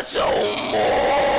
Metal Mind!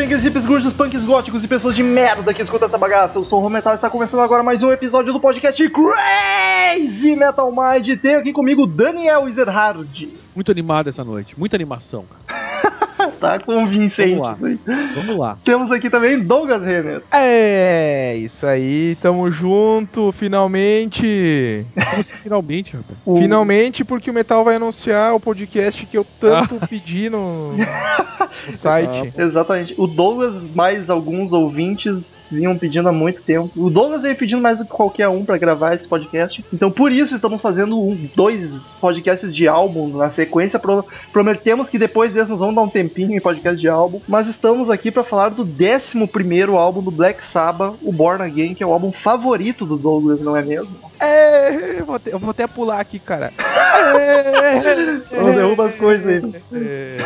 Headbangers, hips, grunges, punks góticos e pessoas de merda que escutam essa bagaça. Eu sou o Rometal e está começando agora mais um episódio do podcast Crazy Metal Mind. Tem aqui comigo Daniel Ezerhard. Muito animado essa noite, muita animação, tá convincente Vamos lá. isso aí. Vamos lá. Temos aqui também Douglas Renner. É, isso aí, tamo junto, finalmente. Como assim, finalmente, rapaz? O- Finalmente, porque o Metal vai anunciar o podcast que eu tanto pedi no, no site. Exatamente. O Douglas, mais alguns ouvintes, vinham pedindo há muito tempo. O Douglas veio pedindo mais do que qualquer um pra gravar esse podcast. Então, por isso, estamos fazendo um, dois podcasts de álbum na sequência. Pro- prometemos que depois desse nós vamos dar um tempinho em podcast de álbum. Mas estamos aqui pra falar do 11 álbum do Black Sabbath, o Born Again, que é o álbum favorito do Douglas, não é mesmo? É, eu vou, até, eu vou até pular aqui, cara. É, Não derruba as coisas aí. é.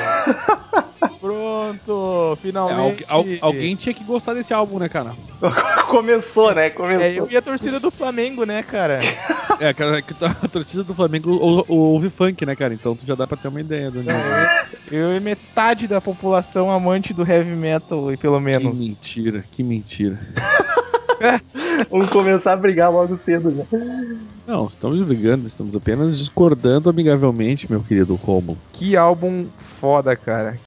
Pronto, É, finalmente. al- al- alguém tinha que gostar desse álbum, né, cara? Começou, né? Começou. É, eu e a torcida do Flamengo, né, cara? É, cara, que a torcida do Flamengo ou- ou- ouve funk, né, cara? Então tu já dá pra ter uma ideia do nível. Eu e metade da população amante do heavy metal, e pelo Que menos. mentira, que mentira. Vamos começar a brigar logo cedo, né? Não, estamos brigando, estamos apenas discordando amigavelmente, meu querido Romulo. Que álbum foda, cara.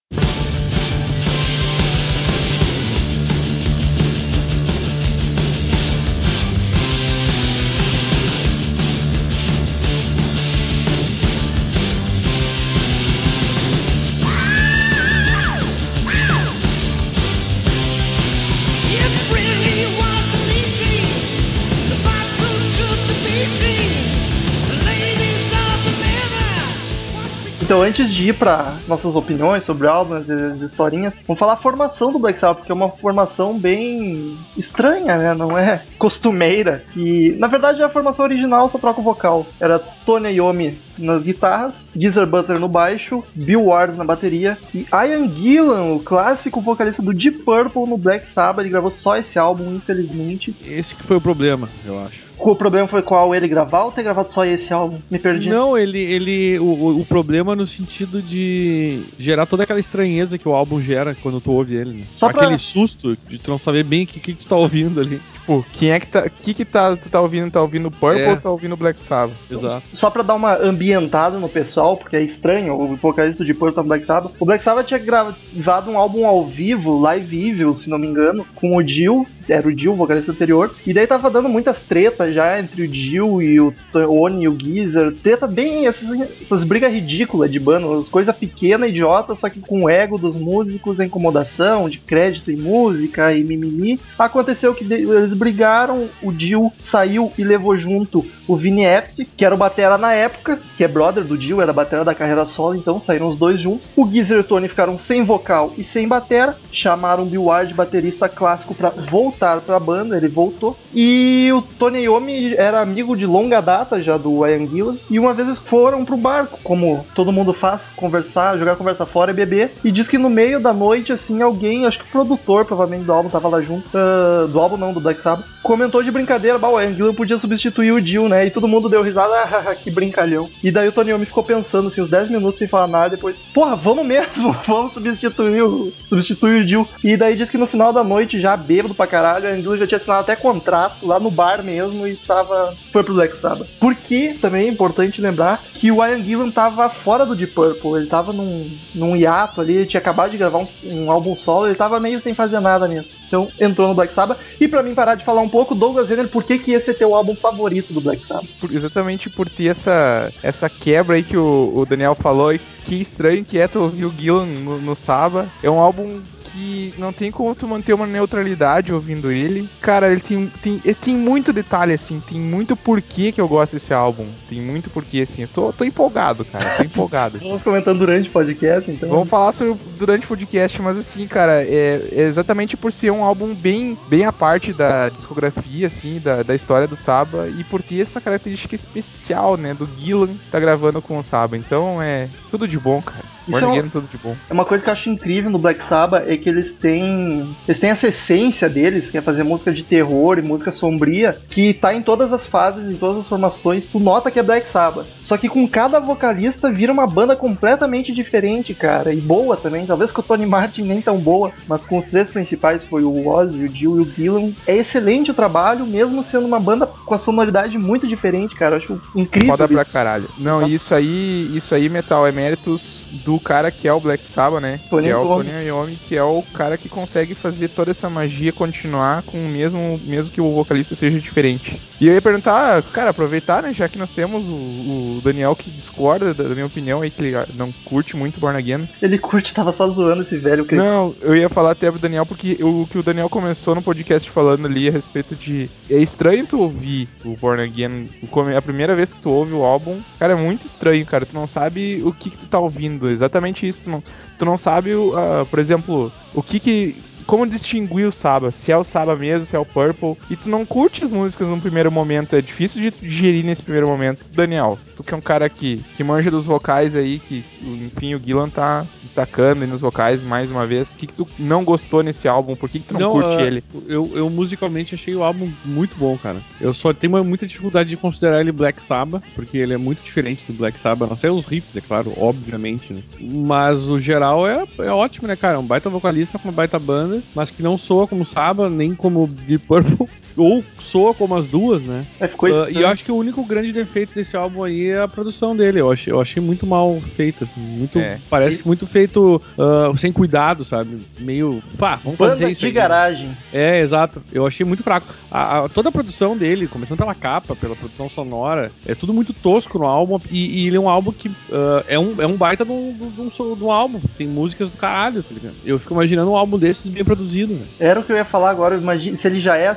Então, antes de ir para nossas opiniões sobre o álbum, as, as historinhas, vamos falar a formação do Black Sabbath, porque é uma formação bem estranha, né? Não é costumeira. Que, na verdade, a formação original só troca o vocal. Era Tony Iommi nas guitarras, Geezer Butler no baixo, Bill Ward na bateria e Ian Gillan, o clássico vocalista do Deep Purple no Black Sabbath. Ele gravou só esse álbum, infelizmente. Esse que foi o problema, eu acho. O problema foi qual? Ele gravar ou ter gravado só esse álbum? Me perdi. Não, ele. ele o, o- o problema no sentido de gerar toda aquela estranheza que o álbum gera quando tu ouve ele. Né? Só pra- Aquele susto de tu não saber bem o que, que tu tá ouvindo ali. Tipo, quem é que tá. que que tá, tu tá ouvindo? Tá ouvindo Purple É. ou tá ouvindo Black Sabbath? Exato. Só pra dar uma ambientada no pessoal, porque é estranho, o vocalista de Purple Black Sabbath. O Black Sabbath tinha gravado um álbum ao vivo, Live Evil, se não me engano, com o Jill, era o Jill, o vocalista anterior. E daí tava dando muitas tretas já entre o Jill e o Tony e o Geezer. Treta bem, essas, essas brigas ridículas de banda, as coisas pequenas, idiotas, só que com o ego dos músicos, a incomodação de crédito em música e mimimi. Aconteceu que eles brigaram, o Jill saiu e levou junto o Vini Epsi, que era o batera na época, que é brother do Jill, era batera da carreira solo, então saíram os dois juntos. O Geezer e o Tony ficaram sem vocal e sem batera, chamaram o Bill Ward, baterista clássico, pra voltar voltar pra banda, ele voltou. E o Tony Iommi era amigo de longa data já do Ian Gillan. E uma vez eles foram pro barco, como todo mundo faz, conversar, jogar conversa fora e beber. E diz que no meio da noite, assim, alguém, acho que o produtor provavelmente do álbum tava lá junto, ah, do álbum não, do Black Sabbath, comentou de brincadeira, bah, o Ian Gillan podia substituir o Jill, né? E todo mundo deu risada, ah, que brincalhão. E daí o Tony Iommi ficou pensando, assim, uns 10 minutos sem falar nada, depois, porra, vamos mesmo, vamos substituir o, substituir o Jill. E daí diz que no final da noite, já bêbado pra caralho, o Ian Gillan já tinha assinado até contrato lá no bar mesmo e tava, foi pro Black Sabbath. Porque, também é importante lembrar, que o Ian Gillan tava fora do Deep Purple, ele tava num, num hiato ali, ele tinha acabado de gravar um, um álbum solo, ele tava meio sem fazer nada nisso. Então entrou no Black Sabbath. E pra mim parar de falar um pouco, Douglas Renner, por que, que esse é teu álbum favorito do Black Sabbath? Por- exatamente por ter essa, essa quebra aí que o, o Daniel falou. E que estranho que é tu ouvir o Gillan no, no Saba. É um álbum que não tem como tu manter uma neutralidade ouvindo ele. Cara, ele tem, tem, ele tem muito detalhe, assim. Tem muito porquê que eu gosto desse álbum. Tem muito porquê, assim. Eu tô, tô empolgado, cara. Tô empolgado. assim. Vamos comentando durante o podcast, então. Vamos falar sobre durante o podcast, mas assim, cara, é, é exatamente por ser um álbum bem, bem à parte da discografia, assim, da, da história do Saba, e por ter essa característica especial, né, do Gillan tá gravando com o Saba. Então é tudo de bom, cara. Isso é um- Again, tudo de bom. É uma coisa que eu acho incrível no Black Sabbath é que eles têm. Eles têm essa essência deles, que é fazer música de terror e música sombria, que tá em todas as fases, em todas as formações, tu nota que é Black Sabbath. Só que com cada vocalista vira uma banda completamente diferente, cara. E boa também. Talvez com o Tony Martin nem tão boa, mas com os três principais foi o Ozzy, o Jill e o Gillan. É excelente o trabalho, mesmo sendo uma banda com a sonoridade muito diferente, cara. Eu acho incrível. Foda pra isso. caralho. Não, isso aí, isso aí, Metal, é méritos do cara que é o Black Sabbath, né? Tony que é o. Tony Iommi, que é o cara que consegue fazer toda essa magia continuar com o mesmo, mesmo que o vocalista seja diferente. E eu ia perguntar, cara, aproveitar, né, já que nós temos o, o Daniel que discorda da, da minha opinião aí, que ele não curte muito Born Again. Ele curte, tava só zoando esse velho. Que... Não, eu ia falar até pro Daniel, porque o que o Daniel começou no podcast falando ali a respeito de. É estranho tu ouvir o Born Again. A primeira vez que tu ouve o álbum, cara, é muito estranho, cara. Tu não sabe o que, que tu tá ouvindo. Exatamente isso. Tu não, tu não sabe, ah, por exemplo, o que que. Como distinguir o Saba? Se é o Saba mesmo, se é o Purple. E tu não curte as músicas no primeiro momento. É difícil de tu digerir nesse primeiro momento. Daniel, tu que é um cara que, que manja dos vocais aí, que, enfim, o Gillan tá se destacando aí nos vocais mais uma vez. O que, que tu não gostou nesse álbum? Por que, que tu não, curte ah, ele? Eu, eu musicalmente achei o álbum muito bom, cara. Eu só tenho uma- muita dificuldade de considerar ele Black Sabbath, porque ele é muito diferente do Black Sabbath. Não sei os riffs, é claro, obviamente, né? Mas o geral é, é ótimo, né, cara? É um baita vocalista com uma baita banda, mas que não soa como Sabbath, nem como Deep Purple. Ou soa como as duas, né? É, ficou estranho. e eu acho que o único grande defeito desse álbum aí é a produção dele. Eu achei, eu achei muito mal feito, assim. Muito, É. Parece que muito feito ah, sem cuidado, sabe? Meio. Fá, vamos fazer Banda isso. de aí. garagem. É, exato. Eu achei muito fraco. A, a- toda a produção dele, começando pela capa, pela produção sonora, é tudo muito tosco no álbum. E, e ele é um álbum que ah, é, um, é um baita de um, de um, de um álbum. Tem músicas do caralho, tá ligado? Eu fico imaginando um álbum desses bem produzido, né? Era o que eu ia falar agora. Imagina, se ele já é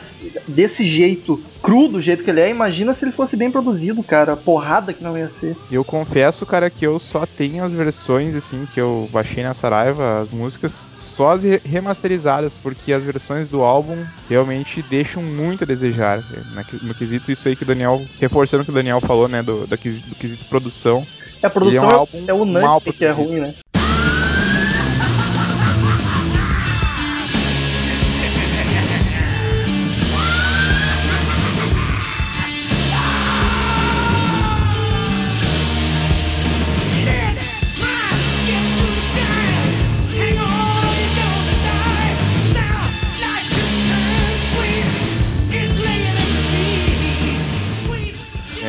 desse jeito, cru do jeito que ele é, imagina se ele fosse bem produzido, cara. A porrada que não ia ser. Eu confesso, cara, que eu só tenho as versões, assim, que eu baixei na Saraiva, as músicas, só as re- remasterizadas, porque as versões do álbum realmente deixam muito a desejar. Na- No quesito, isso aí que o Daniel, reforçando o que o Daniel falou, né, do, da quesi- do quesito produção. É, A produção Ele é um é, álbum é unânime mal que é produzido. ruim, né?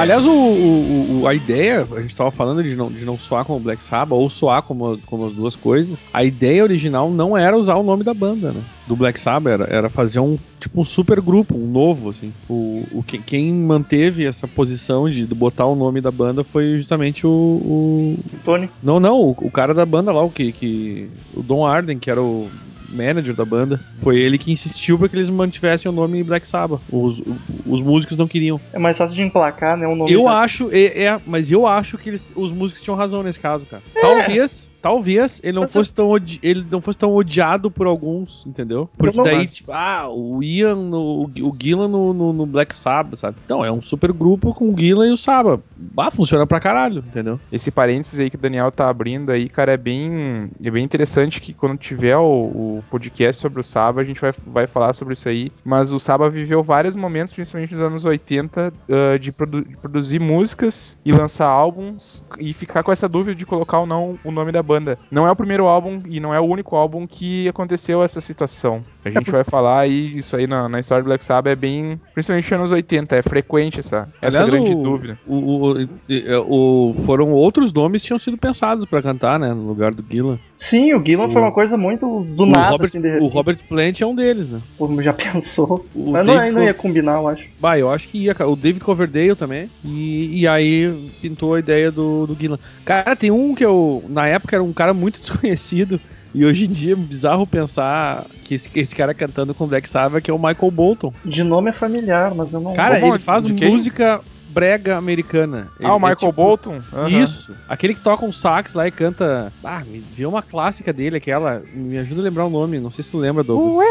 Aliás, o, o- o- a ideia, a gente tava falando de não, de não soar como Black Sabbath, ou soar como, como as duas coisas. A ideia original não era usar o nome da banda, né? Do Black Sabbath, era, era fazer um tipo um super grupo, um novo, assim. O, o, que- quem manteve essa posição de, de botar o nome da banda foi justamente o. o- Tony. não, não, o, o cara da banda lá, o que, que. O Don Arden, que era o. manager da banda, foi ele que insistiu pra que eles mantivessem o nome Black Sabbath. Os, os músicos não queriam. É mais fácil de emplacar, né? O nome Eu da- acho, é, é, mas eu acho que eles- os músicos tinham razão nesse caso, cara. Talvez, talvez ele não Mas fosse tão odi- ele não fosse tão odiado por alguns, entendeu? Porque não- daí, mas- tipo, ah, o Ian, no, o Gillan no, no, no Black Sabbath, sabe? Então, é um super grupo com o Gillan e o Sabbath. Ah, funciona pra caralho, entendeu? Esse parênteses aí que o Daniel tá abrindo aí, cara, é bem, é bem interessante que quando tiver o, o podcast sobre o Saba, a gente vai, vai falar sobre isso aí. Mas o Saba viveu vários momentos, principalmente nos anos 80, ah, de, produ- de produzir músicas e lançar álbuns e ficar com essa dúvida de colocar ou não o nome da banda. Não é o primeiro álbum e não é o único álbum que aconteceu essa situação. A gente vai falar aí, isso aí na, na história do Black Sabbath é bem, principalmente nos anos 80, é frequente essa, essa Aliás, grande o- dúvida. O, o- o- foram outros nomes que tinham sido pensados pra cantar, né? No lugar do Gillan. Sim, o Gillan foi uma coisa muito do o, nada, Robert, assim, de o. Robert Plant é um deles, né? Pô, já pensou. O Mas não, David não Co- ia combinar, eu acho. Bah, eu acho que ia, cara. O David Coverdale também. E, e aí pintou a ideia do, do Gillan. Cara, tem um que eu, na época, era um cara muito desconhecido. E hoje em dia é bizarro pensar que esse, que esse cara cantando com Black Sabbath que é o Michael Bolton. De nome é familiar, mas eu não. Cara, ele faz música brega americana. Ele- Ah, o é Michael tipo- Bolton? Aham. Isso. Aquele que toca um sax lá e canta. Ah, me viu uma clássica dele, aquela. Me ajuda a lembrar o nome. Não sei se tu lembra, Douglas.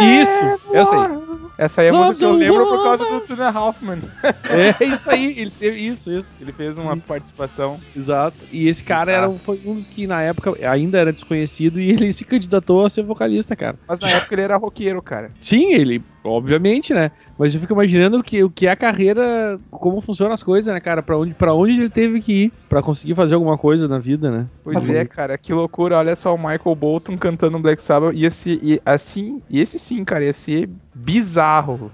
Isso, essa aí. Essa aí é a música que eu the lembro por causa do Tuna Hoffman. É isso aí, ele teve isso, isso. Ele fez uma participação. Exato. E esse cara era, Exato. um- foi um dos que na época ainda era desconhecido e ele se candidatou a ser vocalista, cara. Mas na época ele era roqueiro, cara. Sim, ele, obviamente, né? Mas eu fico imaginando o que, o que é a carreira, como funcionam as coisas, né, cara? Pra onde, pra onde ele teve que ir pra conseguir fazer alguma coisa na vida, né? Pois é, cara, que loucura. Olha só o Michael Bolton cantando Black Sabbath. Ia ser, e assim, e esse sim, cara, ia ser bizarro.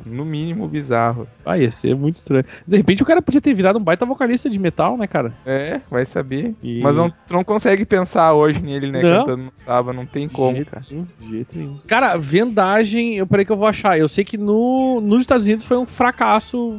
No mínimo bizarro. Ah, ia ser muito estranho. De repente o cara podia ter virado um baita vocalista de metal, né, cara? É, vai saber. E- Mas não, tu não consegue pensar hoje nele, né? Não. Cantando no Sabbath, não tem De como, jeito cara. nenhum, de jeito nenhum. Cara, vendagem, eu peraí que eu vou achar. Eu sei que no, nos Estados Unidos foi um fracasso.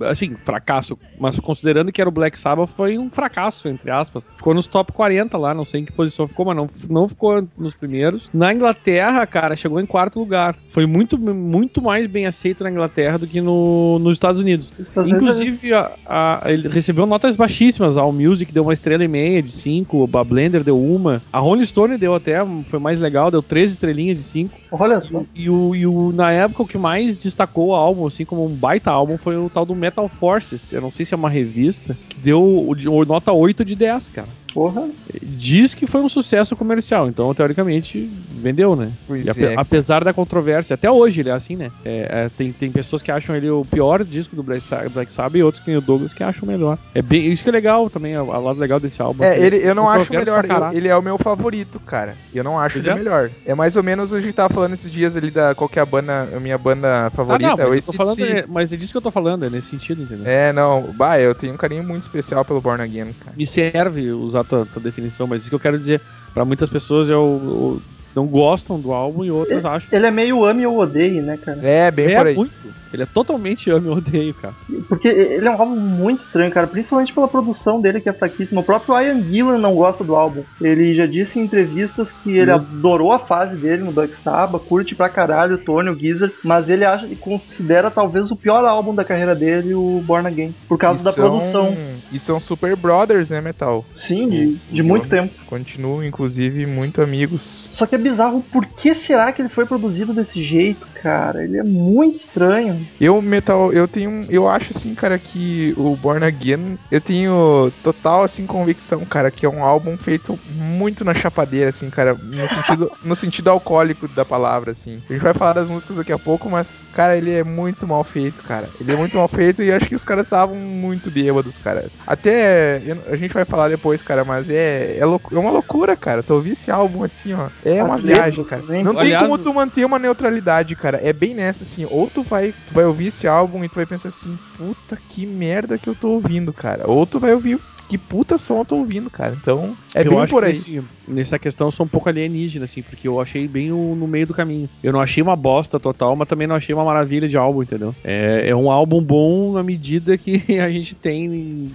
Assim, fracasso, mas considerando que era o Black Sabbath, foi um fracasso, entre aspas. Ficou nos top 40 lá, não sei em que posição ficou, mas não, não ficou nos primeiros. Na Inglaterra, cara, chegou em quarto lugar. Foi muito, muito mais bem aceito na Inglaterra do que no, nos Estados Unidos. Os Estados Inclusive, a- a- ele recebeu notas baixíssimas. A All Music deu uma estrela e meia de 5, a Blender deu uma. A Rolling Stone deu até, foi mais legal, deu 13 estrelinhas de 5. é- Olha só. E, o, e o- na época, o que mais destacou o álbum, assim, como um baita álbum, foi o tal do Metal Forces. Eu não sei se é uma revista, que deu nota 8 de 10, cara. Porra. Diz que foi um sucesso comercial, então teoricamente vendeu, né? Pois ape- é. apesar da controvérsia, até hoje ele é assim, né? É, é, tem, tem pessoas que acham ele o pior disco do Black Sabbath, Black Sabbath e outros que o Douglas que acham melhor. É bem, isso que é legal também, o o lado legal desse álbum. É, que ele, eu não acho controverso melhor. eu- ele é o meu favorito, cara. Eu não acho ele é? melhor. É mais ou menos a gente tava falando esses dias ali da qual que é a banda, a minha banda Ah, favorita, não, é o mas, eu tô falando, é, mas é disso que eu tô falando, é nesse sentido, entendeu? É, não. Bah, eu tenho um carinho muito especial pelo Born Again, cara. Me serve usar tua, tua definição, mas isso que eu quero dizer, pra muitas pessoas eu, eu- não gostam do álbum e outras acham. Ele é meio ame ou odeie, né, cara? É, bem por É aí. muito. Ele é totalmente amo e odeio, cara. Porque ele é um álbum muito estranho, cara. Principalmente pela produção dele, que é fraquíssima. O próprio Ian Gillan não gosta do álbum. Ele já disse em entrevistas que ele Isso. adorou a fase dele no Black Sabbath, curte pra caralho o Tony, o Geezer, mas ele acha e considera talvez o pior álbum da carreira dele, o Born Again. Por causa E da são- produção. E são super brothers, né, Metal? Sim, de, de muito tempo. Continuam, inclusive, muito amigos. Só que é bizarro, por que será que ele foi produzido desse jeito, cara? Ele é muito estranho. Eu, Metal, eu tenho. Eu acho assim, cara, que o Born Again, eu tenho total, assim, convicção, cara, que é um álbum feito muito na chapadeira, assim, cara, no sentido, no sentido alcoólico da palavra, assim. A gente vai falar das músicas daqui a pouco, mas, cara, ele é muito mal feito, cara. Ele é muito mal feito e acho que os caras estavam muito bêbados, cara. Até. a gente vai falar depois, cara, mas é, é, loucu- é uma loucura, cara. Tu ouvir esse álbum assim, ó. É uma viagem, cara. Não tem como tu manter uma neutralidade, cara. É bem nessa, assim. Ou tu vai, tu vai ouvir esse álbum e tu vai pensar assim, puta que merda que eu tô ouvindo, cara. Ou tu vai ouvir. Que puta som eu tô ouvindo, cara. Então, é eu bem acho por que aí. nesse- nessa questão eu sou um pouco alienígena, assim, porque eu achei bem o- no meio do caminho. Eu não achei uma bosta total, mas também não achei uma maravilha de álbum, entendeu? É, é um álbum bom na medida que a gente tem.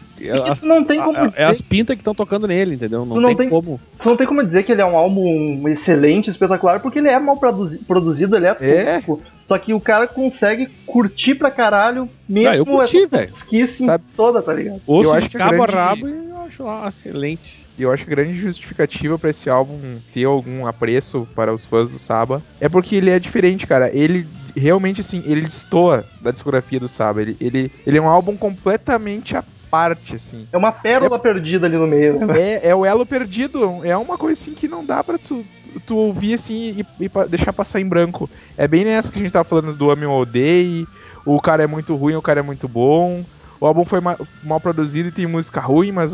As, tu não tem como a- dizer, é as pintas que estão tocando nele, entendeu? Não, não tem, tem- como. tu não tem como dizer que ele é um álbum excelente, espetacular, porque ele é mal produzi- produzido, ele é É. tosco. Só que o cara consegue curtir pra caralho mesmo Ah, eu curti, Sabe- toda, tá ligado? Osso acho de que cabo a grande- rabo e eu acho lá excelente. E eu acho que grande justificativa pra esse álbum ter algum apreço para os fãs do Saba é porque ele é diferente, cara. Ele realmente, assim, ele destoa da discografia do Saba. Ele, ele, ele é um álbum completamente à parte, assim. É uma pérola perdida ali no meio, né? É, é o elo perdido. É uma coisa assim que não dá pra tu, tu, ouvir assim e, e deixar passar em branco. É bem nessa que a gente tava falando do Ame ou Odeie. O cara é muito ruim, o cara é muito bom. O álbum foi ma- mal produzido e tem música ruim, mas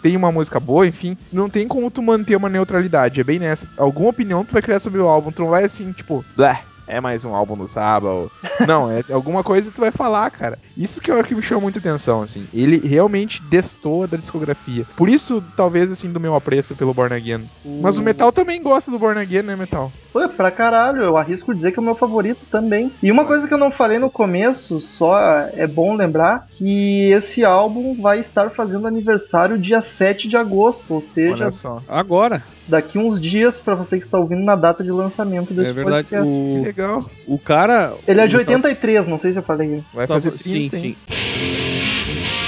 tem uma música boa, enfim. Não tem como tu manter uma neutralidade. É bem nessa. Alguma opinião tu vai criar sobre o álbum. Tu não vai assim, tipo, blé, é mais um álbum do Saba. Ou... Não, é alguma coisa tu vai falar, cara. Isso que é o que me chamou muita atenção, assim. Ele realmente destoa da discografia. Por isso, talvez, assim, do meu apreço pelo Born Again. Mas o Metal também gosta do Born Again, né, Metal? Pô, pra caralho, eu arrisco dizer que é o meu favorito também. E uma coisa que eu não falei no começo, só é bom lembrar que esse álbum vai estar fazendo aniversário dia 7 de agosto, ou seja, Olha só. Agora, daqui uns dias pra você que está ouvindo na data de lançamento desse é verdade, podcast. Que o, legal. o cara. Ele é de o- 83, não sei se eu falei. Vai Tá, fazer sim, 30, hein? sim.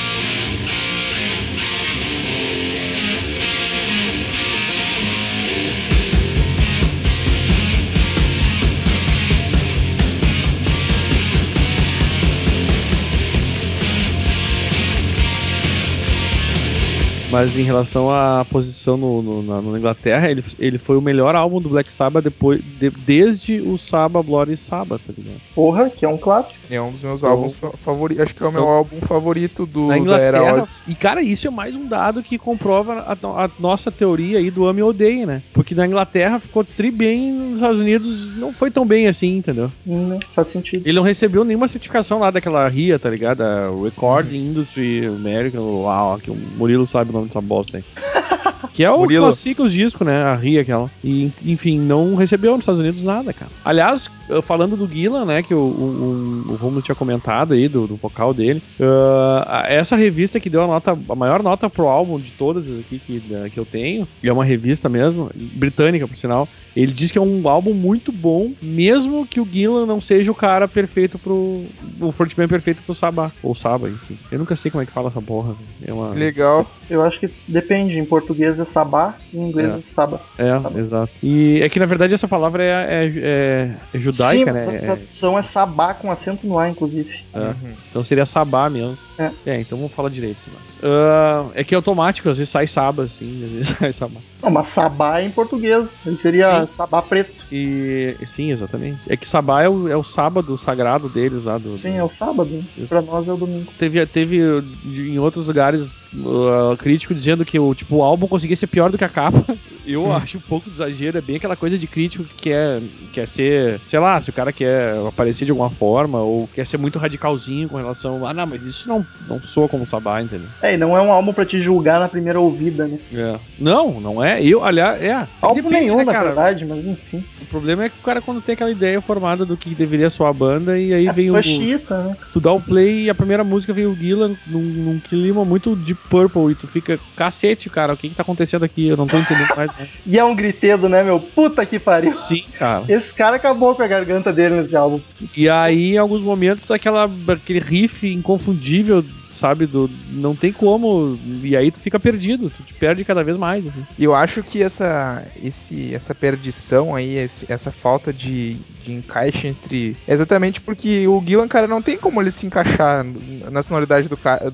Mas em relação à posição no, no- na, na Inglaterra, ele, ele foi o melhor álbum do Black Sabbath depois, de- desde o Sabbath, Bloody Sabbath, tá ligado? Porra, que é um clássico. É um dos meus Então- álbuns favoritos. Acho que é o meu Então- álbum favorito do, na da Era Inglaterra. Oz. E, cara, isso é mais um dado que comprova a, a nossa teoria aí do ame e odeie, né? Porque na Inglaterra ficou tri bem, nos Estados Unidos não foi tão bem assim, entendeu? Hum, né? Faz sentido. Ele não recebeu nenhuma certificação lá daquela RIA, tá ligado? A Recording Industry American, uau, que o Murilo sabe o nome dessa bosta aí. Que é o que Murilo. classifica os discos, né? A RIA aquela. E, enfim, não recebeu nos Estados Unidos nada, cara. Aliás, falando do Gillan, né? Que o, o, o, o Romulo tinha comentado aí, do, do vocal dele. ah, essa revista que deu a nota, a maior nota pro álbum de todas aqui que, da- que eu tenho, e é uma revista mesmo, britânica, por sinal. Ele diz que é um álbum muito bom, mesmo que o Gillan não seja o cara perfeito pro. O frontman perfeito pro Sabá. Ou Saba, enfim. Eu nunca sei como é que fala essa porra. É uma. Que legal. Eu acho que depende. Em português é sabá, em inglês É. é, saba. É, Sabá. exato. E é que na verdade essa palavra é, é, é- é judaica, Sim, né? a tradução é sabá com acento no A, inclusive. É. Uhum. Então seria Sabá mesmo. É. então vamos falar direito. Ah, é que é automático, às vezes sai Saba, assim, às vezes sai Sabá. Não, mas sabá é em português. Ele seria sabá preto. E sim, exatamente. É que Sabá é o, é o sábado sagrado deles lá do. Sim, é o sábado. Pra nós é o domingo. Teve, teve uh, em outros lugares uh, crítico dizendo que o, tipo, o álbum conseguia ser pior do que a capa. Eu acho um pouco de exagero, é bem aquela coisa de crítico que quer, quer ser, sei lá, se o cara quer aparecer de alguma forma, ou quer ser muito radicalzinho com relação. Ah, não, mas isso não, não soa como Sabá, entendeu? É, e não é um álbum pra te julgar na primeira ouvida, né? É. Não, não é. Eu, aliás, é. Álbum Depende, nenhum, né, na verdade, mas enfim. O problema é que o cara quando tem aquela ideia formada do que deveria soar a banda, e aí É vem o. Pachita, né? Tu dá o play e a primeira música vem o Gillan num, num clima muito de Purple e tu fica, cacete, cara, o que que tá acontecendo aqui? Eu não tô entendendo mais. Né? E é um gritedo, né, meu? Puta que pariu. Sim, cara. Esse cara acabou com a garganta dele nesse álbum. E aí, em alguns momentos, aquela, aquele riff inconfundível, sabe? Do, não tem como. E aí tu fica perdido, tu te perde cada vez mais, assim. E eu acho que essa, esse, essa perdição aí, esse- essa falta de, de encaixe entre. é Exatamente porque o Gillan, cara, não tem como ele se encaixar na sonoridade do cara.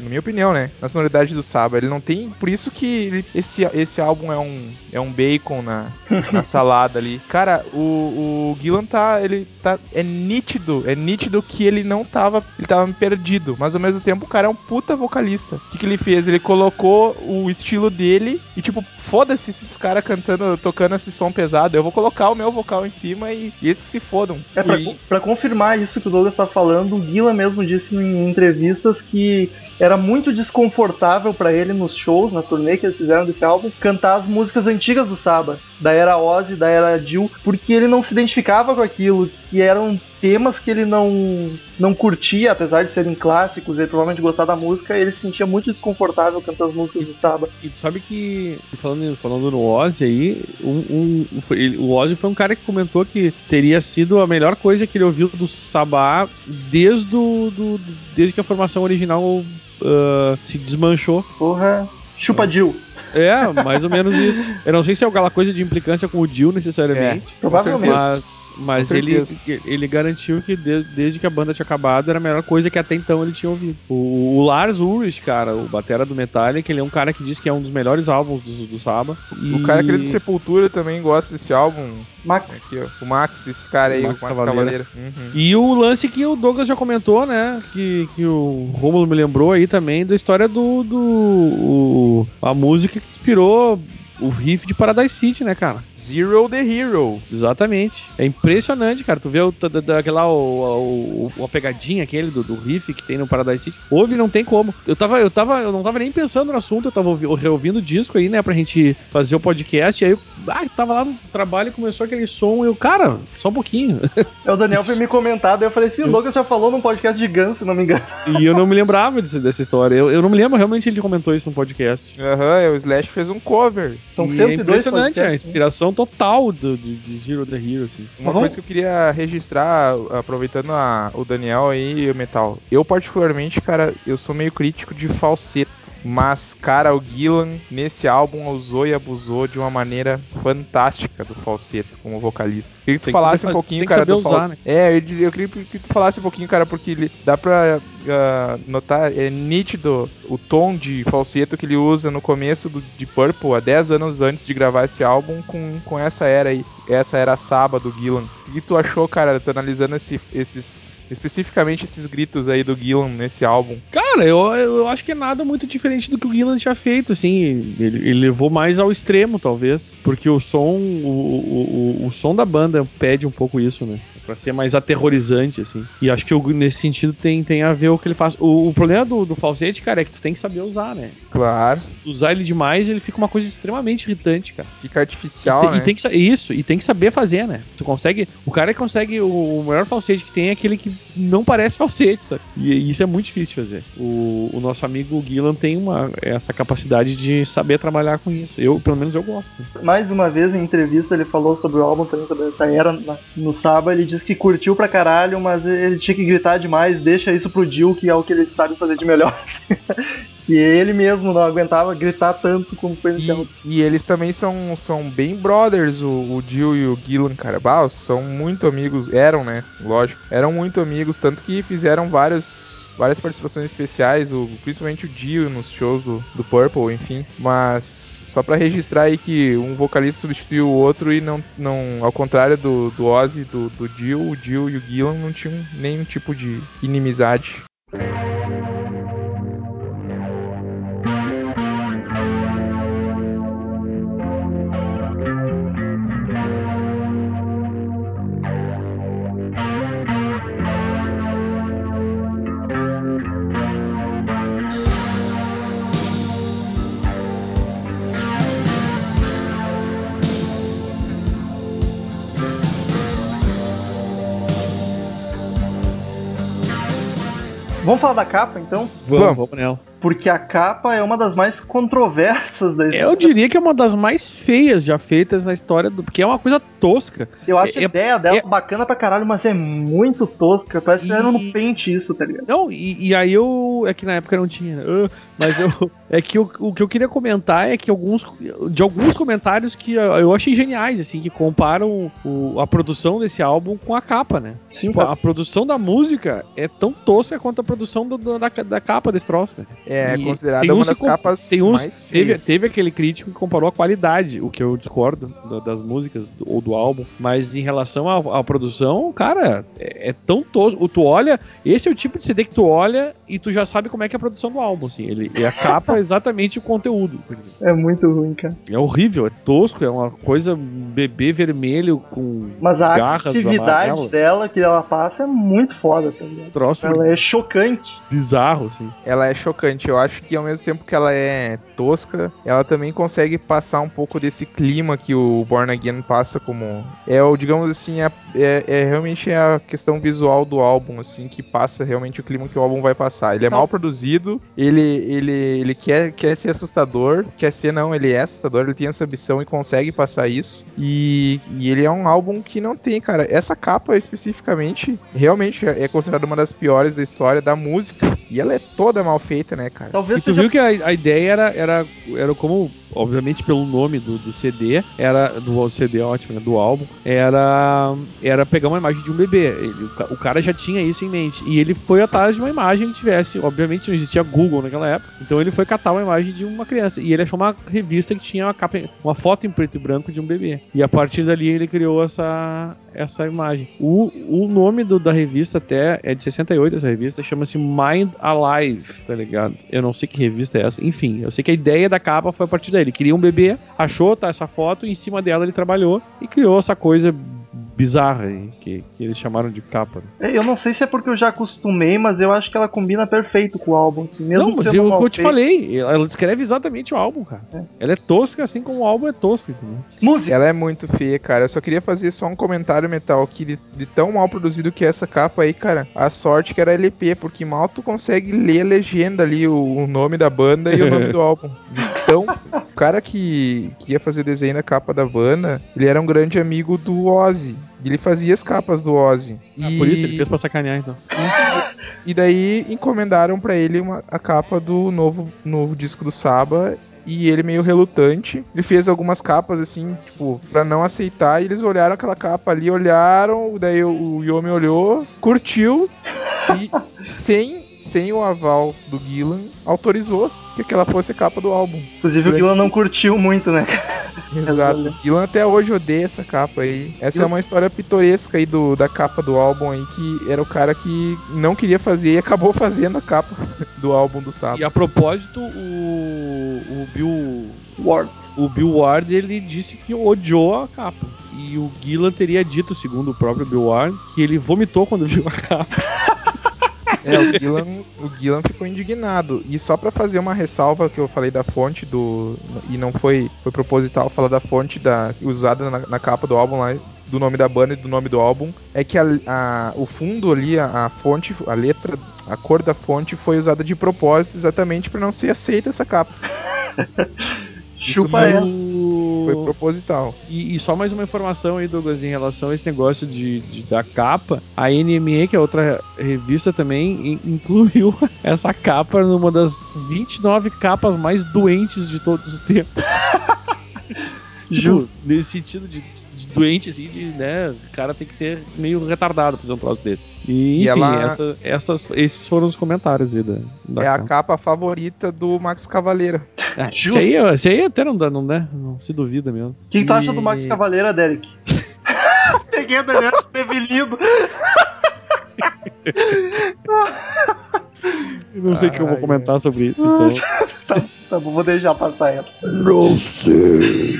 Na minha opinião, né? Na sonoridade do Saba. Ele não tem. Por isso que ele- esse, esse álbum é um, é um bacon na, na salada ali. Cara, o, o Gillan tá. Ele tá. É nítido. É nítido que ele não tava. Ele tava perdido. Mas ao mesmo tempo, o cara é um puta vocalista. O que, que ele fez? Ele colocou o estilo dele e, tipo, foda-se esses caras cantando, tocando esse som pesado. Eu vou colocar o meu vocal em cima e, e eles que se fodam. É, pra, E- pra confirmar isso que o Douglas tá falando, o Guila mesmo disse em entrevistas que era muito desconfortável pra ele nos shows, na turnê que eles fizeram desse álbum, cantar as músicas antigas do Saba, da era Ozzy, da era Jill, porque ele não se identificava com aquilo, que eram temas que ele não não curtia, apesar de serem clássicos, ele provavelmente gostava da música, ele se sentia muito desconfortável cantando as músicas do Saba. E tu sabe que, falando, falando no Ozzy aí, um, um- ele- o Ozzy foi um cara que comentou que teria sido a melhor coisa que ele ouviu do Sabá desde, do, do- desde que a formação original ah, se desmanchou. Porra, chupa Jill. É, mais ou menos isso. Eu não sei se é aquela coisa de implicância com o Jill necessariamente. Provavelmente. Mas, mas ele, ele garantiu que de- desde que a banda tinha acabado era a melhor coisa que até então ele tinha ouvido. O, o Lars Ulrich, cara, o batera do Metallica, ele é um cara que diz que é um dos melhores álbuns do, do Saba. O cara aquele do Sepultura também gosta desse álbum. Max. Aqui, ó. O Max, esse cara aí, O o Max Max, Cavaleira. Cavaleira. Uhum. E o lance que o Douglas já comentou, né? Que, que o Romulo me lembrou aí também da história do. do o- a música que inspirou o riff de Paradise City, né, cara? Zero the Hero. Exatamente. É impressionante, cara. Tu vê o, aquela, o, o, a pegadinha aquele do, do riff que tem no Paradise City. Ouve, não tem como. Eu tava, eu tava, eu não tava nem pensando no assunto, eu tava ouvi- reouvindo o disco aí, né, pra gente fazer o podcast. E aí eu ah, tava lá no trabalho e começou aquele som. E eu, cara, só um pouquinho. É, o Daniel foi me comentar, daí eu falei assim, o Douglas já falou num podcast de Guns, se não me engano. e eu não me lembrava desse- dessa história. Eu, eu não me lembro, realmente ele comentou isso no podcast. Aham, é, o Slash fez um cover. São e é 102 impressionante a podcasts, né? inspiração total do, de, de Zero the Hero, assim. Uma Mas coisa que eu queria registrar, aproveitando a- o Daniel aí, o Metal. Eu, particularmente, cara, eu sou meio crítico de falseto. Mas, cara, o Gillan, nesse álbum, usou e abusou de uma maneira fantástica do falseto como vocalista. Queria que tu Tem que falasse saber um pouquinho, cara, do usar, fal- né? É, eu, ia dizer, eu queria que tu falasse um pouquinho, cara, porque ele dá pra ah, notar, é nítido o tom de falseto que ele usa no começo do, de Purple, há 10 anos antes de gravar esse álbum, com, com essa era aí, essa era a Saba do Gillan. O que tu achou, cara, tu analisando esse- esses, especificamente esses gritos aí do Gillan nesse álbum? Cara, eu, eu acho que é nada muito diferente do que o Gillan tinha feito, assim. Ele, ele levou mais ao extremo, talvez. Porque o som, o, o, o, som da banda pede um pouco isso, né? Pra ser mais aterrorizante, assim. E acho que nesse sentido tem, tem a ver o que ele faz. O, o problema do, do falsete, cara, é que tu tem que saber usar, né? Claro, Usar ele demais, ele fica uma coisa extremamente irritante, cara. fica E artificial, tem, né? e tem que isso, e tem que saber fazer, né? Tu consegue. O cara que consegue. O, o melhor falsete que tem é aquele que não parece falsete, sabe? E, e isso é muito difícil de fazer. O, o nosso amigo Gillan tem uma, essa capacidade de saber trabalhar com isso. Eu, pelo menos, eu gosto. Mais uma vez em entrevista ele falou sobre o álbum também, sobre essa era na- no Saba, ele disse que curtiu pra caralho, mas ele tinha que gritar demais, deixa isso pro Jill, que é o que ele sabe fazer de melhor. e ele mesmo não aguentava gritar tanto como foi álbum. E, e eles também são, são bem brothers, o, o Jill e o Gillan, cara. Bah, são muito amigos, eram, né? Lógico. Eram muito amigos, tanto que fizeram vários, várias participações especiais, o, principalmente o Jill nos shows do, do Purple, enfim. Mas só pra registrar aí que um vocalista substituiu o outro e não, não ao contrário do, do Ozzy, do, do Jill, o Jill e o Gillan não tinham nenhum tipo de inimizade. Da capa então? Vamos, Vamos. nela. Porque a capa é uma das mais controversas da história. Eu diria que é uma das mais feias já feitas na história do. Porque é uma coisa tosca. Eu acho é- a ideia dela é- bacana pra caralho, mas é muito tosca. Parece que E- fizeram no pente isso, tá ligado? Não, e, e aí eu. É que na época não tinha? Ah, mas eu. É que o, o que eu queria comentar é que alguns. De alguns comentários que eu eu achei geniais, assim, que comparam o- a produção desse álbum com a capa, né? Sim, Tipo, a produção da música é tão tosca quanto a produção do- do- da, da capa desse troço, né? É E considerada uma das capas tem uns- mais Teve, feias. teve aquele crítico que comparou a qualidade, o que eu discordo da- das músicas do- ou do álbum, mas em relação à, à produção, cara, é, é tão tosco. Tu olha, esse é o tipo de CD que tu olha e tu já sabe como é que é a produção do álbum, assim. Ele, e a capa é exatamente o conteúdo. É muito ruim, cara. É horrível, é tosco, é uma coisa bebê vermelho com Mas a Garras agressividade amarelas. dela que ela passa é muito foda, tá ligado? troço Ela é chocante. bizarro, assim. Ela é chocante. Eu acho que ao mesmo tempo que ela é tosca, ela também consegue passar um pouco desse clima que o Born Again passa como. É o, digamos assim, é, é, é realmente a questão visual do álbum, assim, que passa realmente o clima que o álbum vai passar. Ele é Tá. mal produzido, ele, ele, ele quer, quer ser assustador, quer ser, não, ele é assustador, ele tem essa ambição e consegue passar isso. E, e ele é um álbum que não tem, cara. Essa capa especificamente, realmente é considerada uma das piores da história da música. E ela é toda mal feita, né, cara? Talvez E tu seja viu que a, a ideia era, era, era como, obviamente pelo nome do, do CD, era do CD ótimo, né, do álbum, era era pegar uma imagem de um bebê. Ele- o, o cara já tinha isso em mente e ele foi atrás de uma imagem que tivesse, obviamente não existia Google naquela época, então ele foi catar uma imagem de uma criança e ele achou uma revista que tinha uma capa, uma foto em preto e branco de um bebê. E a partir dali ele criou essa essa imagem. O, o nome do, da revista até é de 68, essa revista, chama-se Mind Alive, tá ligado? Eu não sei que revista é essa. Enfim, eu sei que a ideia da capa foi a partir daí. Ele queria um bebê, achou tá, essa foto, e em cima dela ele trabalhou e criou essa coisa bizarra aí, que, que eles chamaram de capa. né? É, Eu não sei se é porque eu já acostumei, mas eu acho que ela combina perfeito com o álbum, assim. Mesmo não, mas sendo eu, mal eu te falei, ela descreve exatamente o álbum, cara. É. Ela é tosca assim como o álbum é tosco, entendeu? Música. Ela é muito feia, cara. Eu só queria fazer só um comentário metal que de, de tão mal produzido que é essa capa aí, cara. A sorte que era LP, porque mal tu consegue ler a legenda ali, o, o nome da banda e o nome do álbum. De tão. O cara que, que ia fazer o desenho da capa da banda, ele era um grande amigo do Ozzy. E ele fazia as capas do Ozzy. Ah, E- por isso ele fez pra sacanear, então. E daí encomendaram pra ele uma, a capa do novo, novo disco do Saba. E ele meio relutante. Ele fez algumas capas assim, tipo, pra não aceitar. E eles olharam aquela capa ali, olharam. Daí o, o Yomi olhou, curtiu. E sem, sem o aval do Gillan, autorizou que aquela fosse a capa do álbum. Inclusive o Gillan não curtiu muito, né? Exato. Gillan até hoje odeia essa capa aí. Essa é uma história pitoresca aí do, da capa do álbum aí, que era o cara que não queria fazer e acabou fazendo a capa do álbum do E sábado. a propósito, o, o Bill Ward. o Bill Ward ele disse que odiou a capa. E o Gillan teria dito, segundo o próprio Bill Ward, que ele vomitou quando viu a capa. É, o Gillan, o Gillan ficou indignado. E só pra fazer uma ressalva que eu falei da fonte do. E não foi, foi proposital falar da fonte da, usada na, na capa do álbum lá. Do nome da banda e do nome do álbum, é que a, a- o fundo ali, a, a fonte, a letra, a cor da fonte foi usada de propósito exatamente pra não ser aceita essa capa. Isso Chupa foi, foi proposital. E, e só mais uma informação aí, Douglas, em relação a esse negócio de, de- da capa. A NME, que é outra revista também, in- incluiu essa capa numa das 29 capas mais doentes de todos os tempos. Tipo, Justo. nesse sentido de, de doente, assim, de, né, o cara tem que ser meio retardado pra fazer um troço desse. E, E enfim, ela- essa- essas, esses foram os comentários aí da, da É a capa. capa favorita do Max Cavaleira. Ah, esse, Justo. aí, esse aí até não dá, não, né? Não se duvida mesmo. O que, que tu acha E- do Max Cavaleira, Derek? Peguei a Daniel prevenido. Não sei o que eu vou comentar sobre isso, então. Tá bom, vou deixar passar ela. Não sei.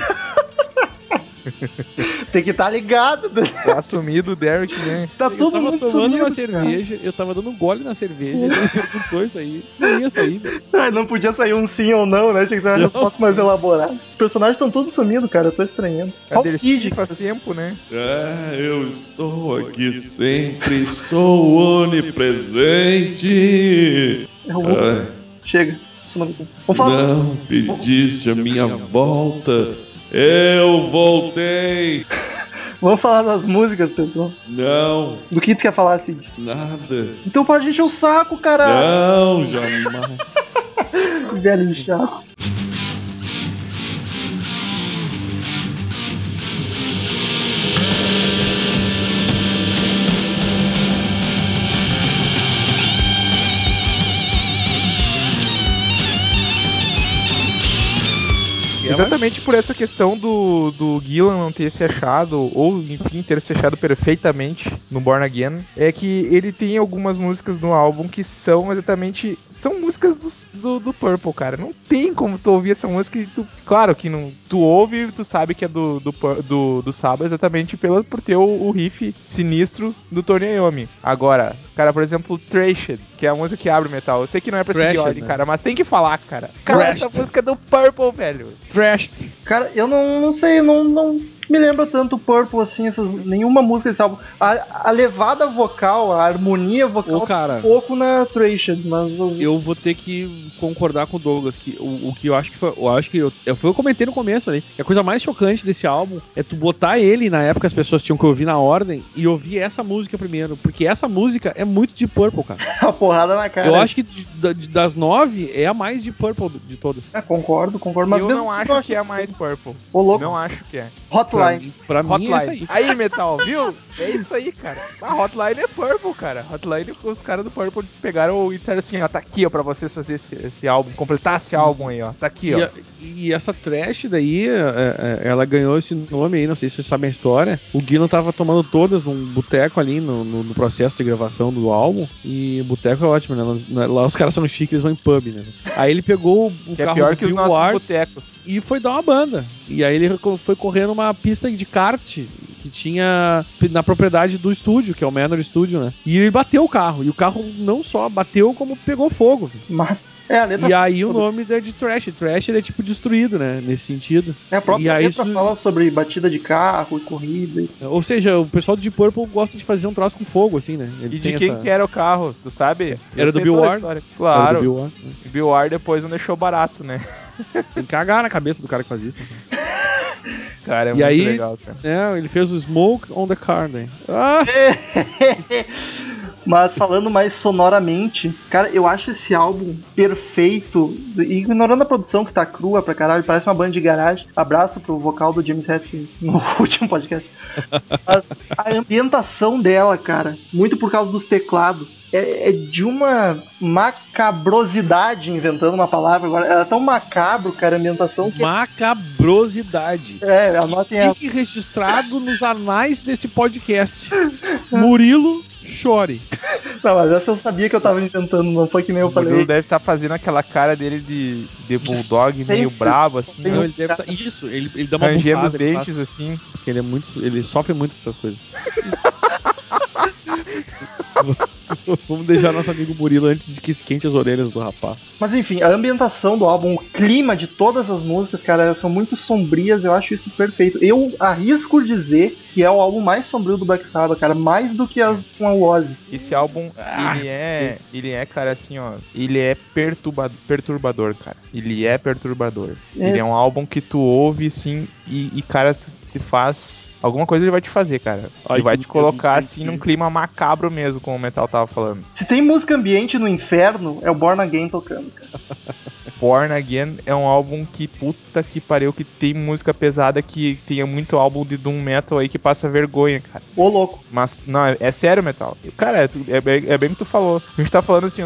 Tem que estar ligado, Daniel. Tá assumido o Derek, né? Tá Eu todo tava mundo tomando sumido, uma cerveja, eu tava dando um gole na cerveja, ele perguntou isso aí. Não ia sair. cara. Ah, Não podia sair um sim ou não, né? Tinha que ter uma Não. resposta mais elaborada. Os personagens estão todos sumidos, cara. Eu tô estranhando. Só o Cid. faz tempo, né? Ah, eu estou aqui sempre, sou onipresente. É o. Ah, Chega. Vamos falar. não pediste a minha volta, eu voltei. Vamos falar das músicas, pessoal. Não, Do que tu quer falar, Cid? nada. Então pode encher o saco, caralho. Não, jamais. Velho chato. Exatamente por essa questão do, do Gillan não ter se achado, ou enfim, ter se achado perfeitamente no Born Again, é que ele tem algumas músicas no álbum que são exatamente. São músicas do, do, do Purple, cara. Não tem como tu ouvir essa música e tu. Claro que não. Tu ouve, tu sabe que é do, do, do, do Saba exatamente pela, por ter o, o riff sinistro do Tony Iommi. Agora, cara, por exemplo, Trashed, que é a música que abre o metal. Eu sei que não é pra seguir Thrashed, ordem, né? cara, mas tem que falar, cara. Cara, essa Thrashed. música é do Purple, velho. Thrash. Cara, eu não, não sei, não, não me lembra tanto Purple assim, essas, nenhuma música desse álbum. A, a levada vocal, a harmonia vocal, Ô, cara. um pouco na Thrashed, mas eu- Eu vou ter que concordar com o Douglas, que o, o que eu acho que foi. Eu acho que eu, eu, foi o que eu comentei no começo ali. que A coisa mais chocante desse álbum é tu botar ele na época as pessoas tinham que ouvir na ordem e ouvir essa música primeiro. Porque essa música é muito de Purple, cara. a porrada na cara. eu acho que de- de- das nove é a mais de Purple de todas. É, concordo, concordo, mas eu não assim, acho eu que é mais Purple. Ô, louco, Não acho que é. Pra, Hotline. pra mim é isso Hotline. aí. Aí, Metal, viu? É isso aí, cara. A Hotline é Purple, cara. Hotline, os caras do Purple pegaram e disseram assim, ó, tá aqui, ó, pra vocês fazer esse, esse álbum, completar esse álbum aí, ó. Tá aqui, E, ó. a- e essa trash daí, é, é, ela ganhou esse nome aí, não sei se vocês sabem a história. O Guilherme tava tomando todas num boteco ali no, no- no processo de gravação do álbum. E boteco é ótimo, né? Lá- os caras são chiques, eles vão em pub, né? Aí ele pegou o, Que é carro pior do que os Bill nossos Ward botecos. e foi dar uma banda. E aí ele foi correr numa pista de kart que tinha na propriedade do estúdio, que é o Manor Studio, né? E ele bateu o carro. E o carro não só bateu, como pegou fogo. Mas, é, a letra E aí o sobre- nome é de Trash. Trash ele é tipo destruído, né? Nesse sentido. É, a própria e aí letra isso- fala sobre batida de carro e corrida. e- Ou seja, o pessoal do Deep Purple gosta de fazer um troço com fogo, assim, né? Eles E de quem essa- que era o carro, tu sabe? Era do Bill Ward? história. Era Claro. do Bill Ward, né? O Bill Ward depois não deixou barato, né? Tem que cagar na cabeça do cara que faz isso. Cara, é E muito aí- legal, cara. É, ele fez o Smoke on the Car, né? Ah! Mas falando mais sonoramente, cara, eu acho esse álbum perfeito. E ignorando a produção que tá crua pra caralho, parece uma banda de garagem. Abraço pro vocal do James Hetfield no último podcast. Mas a ambientação dela, cara, muito por causa dos teclados, é, é de uma macabrosidade, inventando uma palavra agora. Ela é tão macabro, cara, a ambientação que. Macabrosidade. É, anotem essa. Fique registrado nos anais desse podcast. Murilo Chore. Não, mas essa eu sabia que eu tava inventando, não foi que nem eu O falei. deve estar fazendo aquela cara dele de, de bulldog sempre meio brabo, assim, Não, ó, ele deve tá- Isso, ele, ele dá uma rangendo os dentes, assim. Porque ele é muito. Ele sofre muito com essas coisas. Vamos deixar nosso amigo Murilo antes de que esquente as orelhas do rapaz. Mas enfim, a ambientação do álbum, o clima de todas as músicas, cara, elas são muito sombrias, eu acho isso perfeito. Eu arrisco dizer que é o álbum mais sombrio do Black Sabbath, cara, mais do que as com a Ozzy. Esse álbum, Ah, ele é, ele é, cara, assim, ó, ele é perturba perturbador, cara. Ele é perturbador. É. Ele é um álbum que tu ouve, assim, e, e, cara, tu te faz... Alguma coisa ele vai te fazer, cara. Ai, ele vai te colocar, assim, num clima macabro mesmo, como o Metal tava falando. Se tem música ambiente no inferno, é o Born Again tocando, cara. Born Again é um álbum que, puta que pariu, que tem música pesada, que tem muito álbum de Doom Metal aí que passa vergonha, cara. Ô louco. Mas, não, é, é sério, Metal. Cara, é, é bem, é bem o que tu falou. A gente tá falando assim,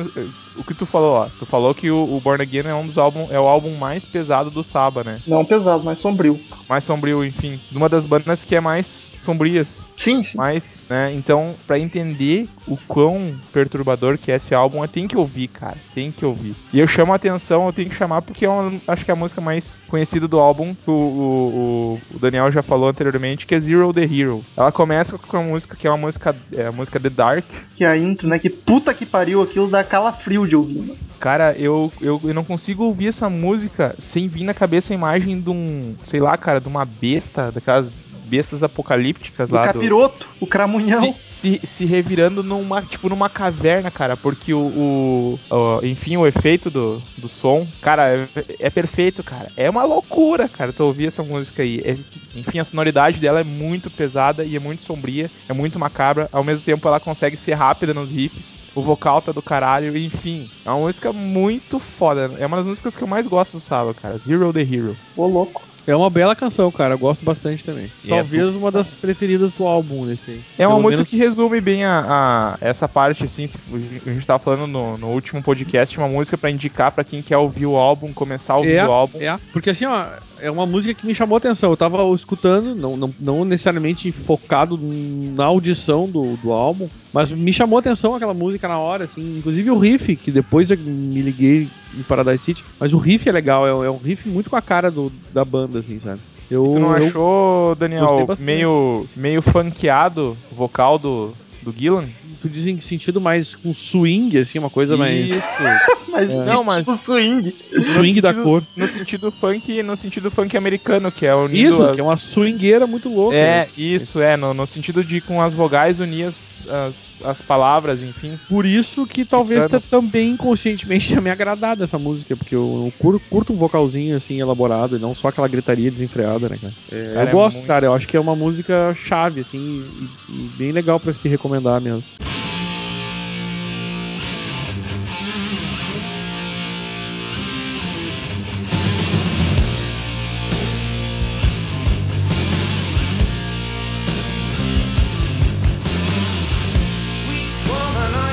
o, que tu falou, ó. Tu falou que o, o Born Again é um dos álbuns, é o álbum mais pesado do Saba, né? Não pesado, mas sombrio. Mais sombrio, enfim. De uma das bandas que é mais sombrias. Sim, sim. Mas, né, então, pra entender o quão perturbador que é esse álbum, tenho que ouvir, cara. Tem que ouvir. E eu chamo a atenção, eu tenho que chamar porque é uma, acho que é a música mais conhecida do álbum, que o, o, o- Daniel já falou anteriormente, que é Zero the Hero. Ela começa com a música que é uma música, é a música The Dark. Que é a intro, né? Que puta que pariu aquilo dá calafrio de ouvir, mano. Cara, eu, eu, eu não consigo ouvir essa música sem vir na cabeça a imagem de um, sei lá, cara, de uma besta, daquelas bestas apocalípticas O lá do, capiroto, o cramunhão. se, se, se revirando numa, tipo, numa caverna, cara, porque o, o- o- enfim, o efeito do, do som, cara, é, é perfeito, cara. É uma loucura, cara, tu ouvir essa música aí. É- enfim, a sonoridade dela é muito pesada e é muito sombria, é muito macabra. Ao mesmo tempo, ela consegue ser rápida nos riffs. O vocal tá do caralho, enfim. É uma música muito foda. É uma das músicas que eu mais gosto do Saba, cara. Zero the Hero. Ô louco. É uma bela canção, cara. Eu gosto bastante também. E Talvez uma das preferidas do álbum nesse aí. É uma Pelo música menos- que resume bem a, a- essa parte, assim, se- a gente tava falando no, no último podcast, uma música pra indicar pra quem quer ouvir o álbum, começar a ouvir É, o álbum. é, porque assim, ó, é uma música que me chamou a atenção. Eu tava escutando, não, não, não necessariamente focado na audição do, do álbum, mas me chamou a atenção aquela música na hora, assim. Inclusive o riff, que depois eu me liguei em Paradise City, mas o riff é legal, é, é um riff muito com a cara do, da banda, assim, sabe? Eu, Tu não achou, Daniel, meio, meio funkeado o vocal do, do Gillan? tu diz em sentido mais com swing, assim, uma coisa mais. Isso. Mas Não, mas- o swing. O swing da sentido- cor. No sentido funk, no sentido funk americano, que é unido Isso, as- que é uma swingueira muito louca. né? É, isso, é, no, no sentido de com as vogais unir as, as, as palavras, enfim. Por isso que talvez tá também inconscientemente tenha me agradado essa música, porque eu, eu curto, curto um vocalzinho assim elaborado e não só aquela gritaria desenfreada, né, cara? É, Cara, eu é gosto, muito- cara, eu acho que é uma música chave, assim, e, e bem legal pra se recomendar mesmo.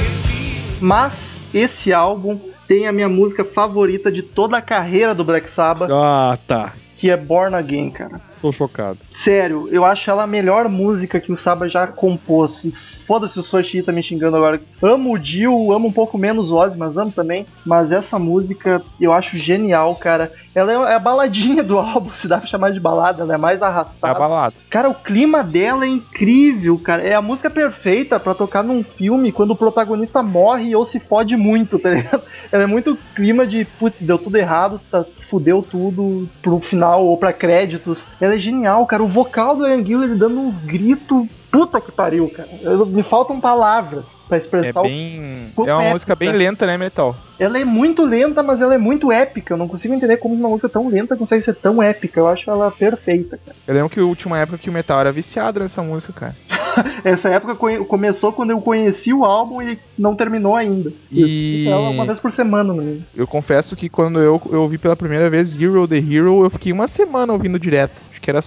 You feeling? Mas esse álbum tem a minha música favorita de toda a carreira do Black Sabbath, Ah, tá. Que é Born Again, cara. Estou chocado. Sério, eu acho ela a melhor música que o Saba já compôs. Foda-se o Soshi tá me xingando agora. Amo o Dio, amo um pouco menos o Ozzy, mas amo também. Mas essa música eu acho genial, cara. Ela é a baladinha do álbum, se dá pra chamar de balada, ela é mais Tá arrastada. abalado. Cara, o clima dela é incrível, cara. É a música perfeita pra tocar num filme quando o protagonista morre ou se fode muito, tá ligado? Ela é muito clima de, putz, deu tudo errado, tá, fudeu tudo pro final ou pra créditos. Ela é genial, cara. O vocal do Ian Gillan dando uns gritos. Puta que pariu, cara. Eu- me faltam palavras pra É expressar o bem. quão É uma épica. música bem lenta, né, Metal? ela é muito lenta, mas ela é muito épica. Eu não consigo entender como uma música tão lenta consegue ser tão épica. Eu acho ela perfeita, cara. Eu lembro que a última época que o Metal era viciado nessa música, cara. Essa época começou quando eu conheci o álbum e não terminou ainda. E- ela uma vez por semana, no mínimo. Eu confesso que quando eu, eu ouvi pela primeira vez Hero the Hero, eu fiquei uma semana ouvindo direto. Acho que era.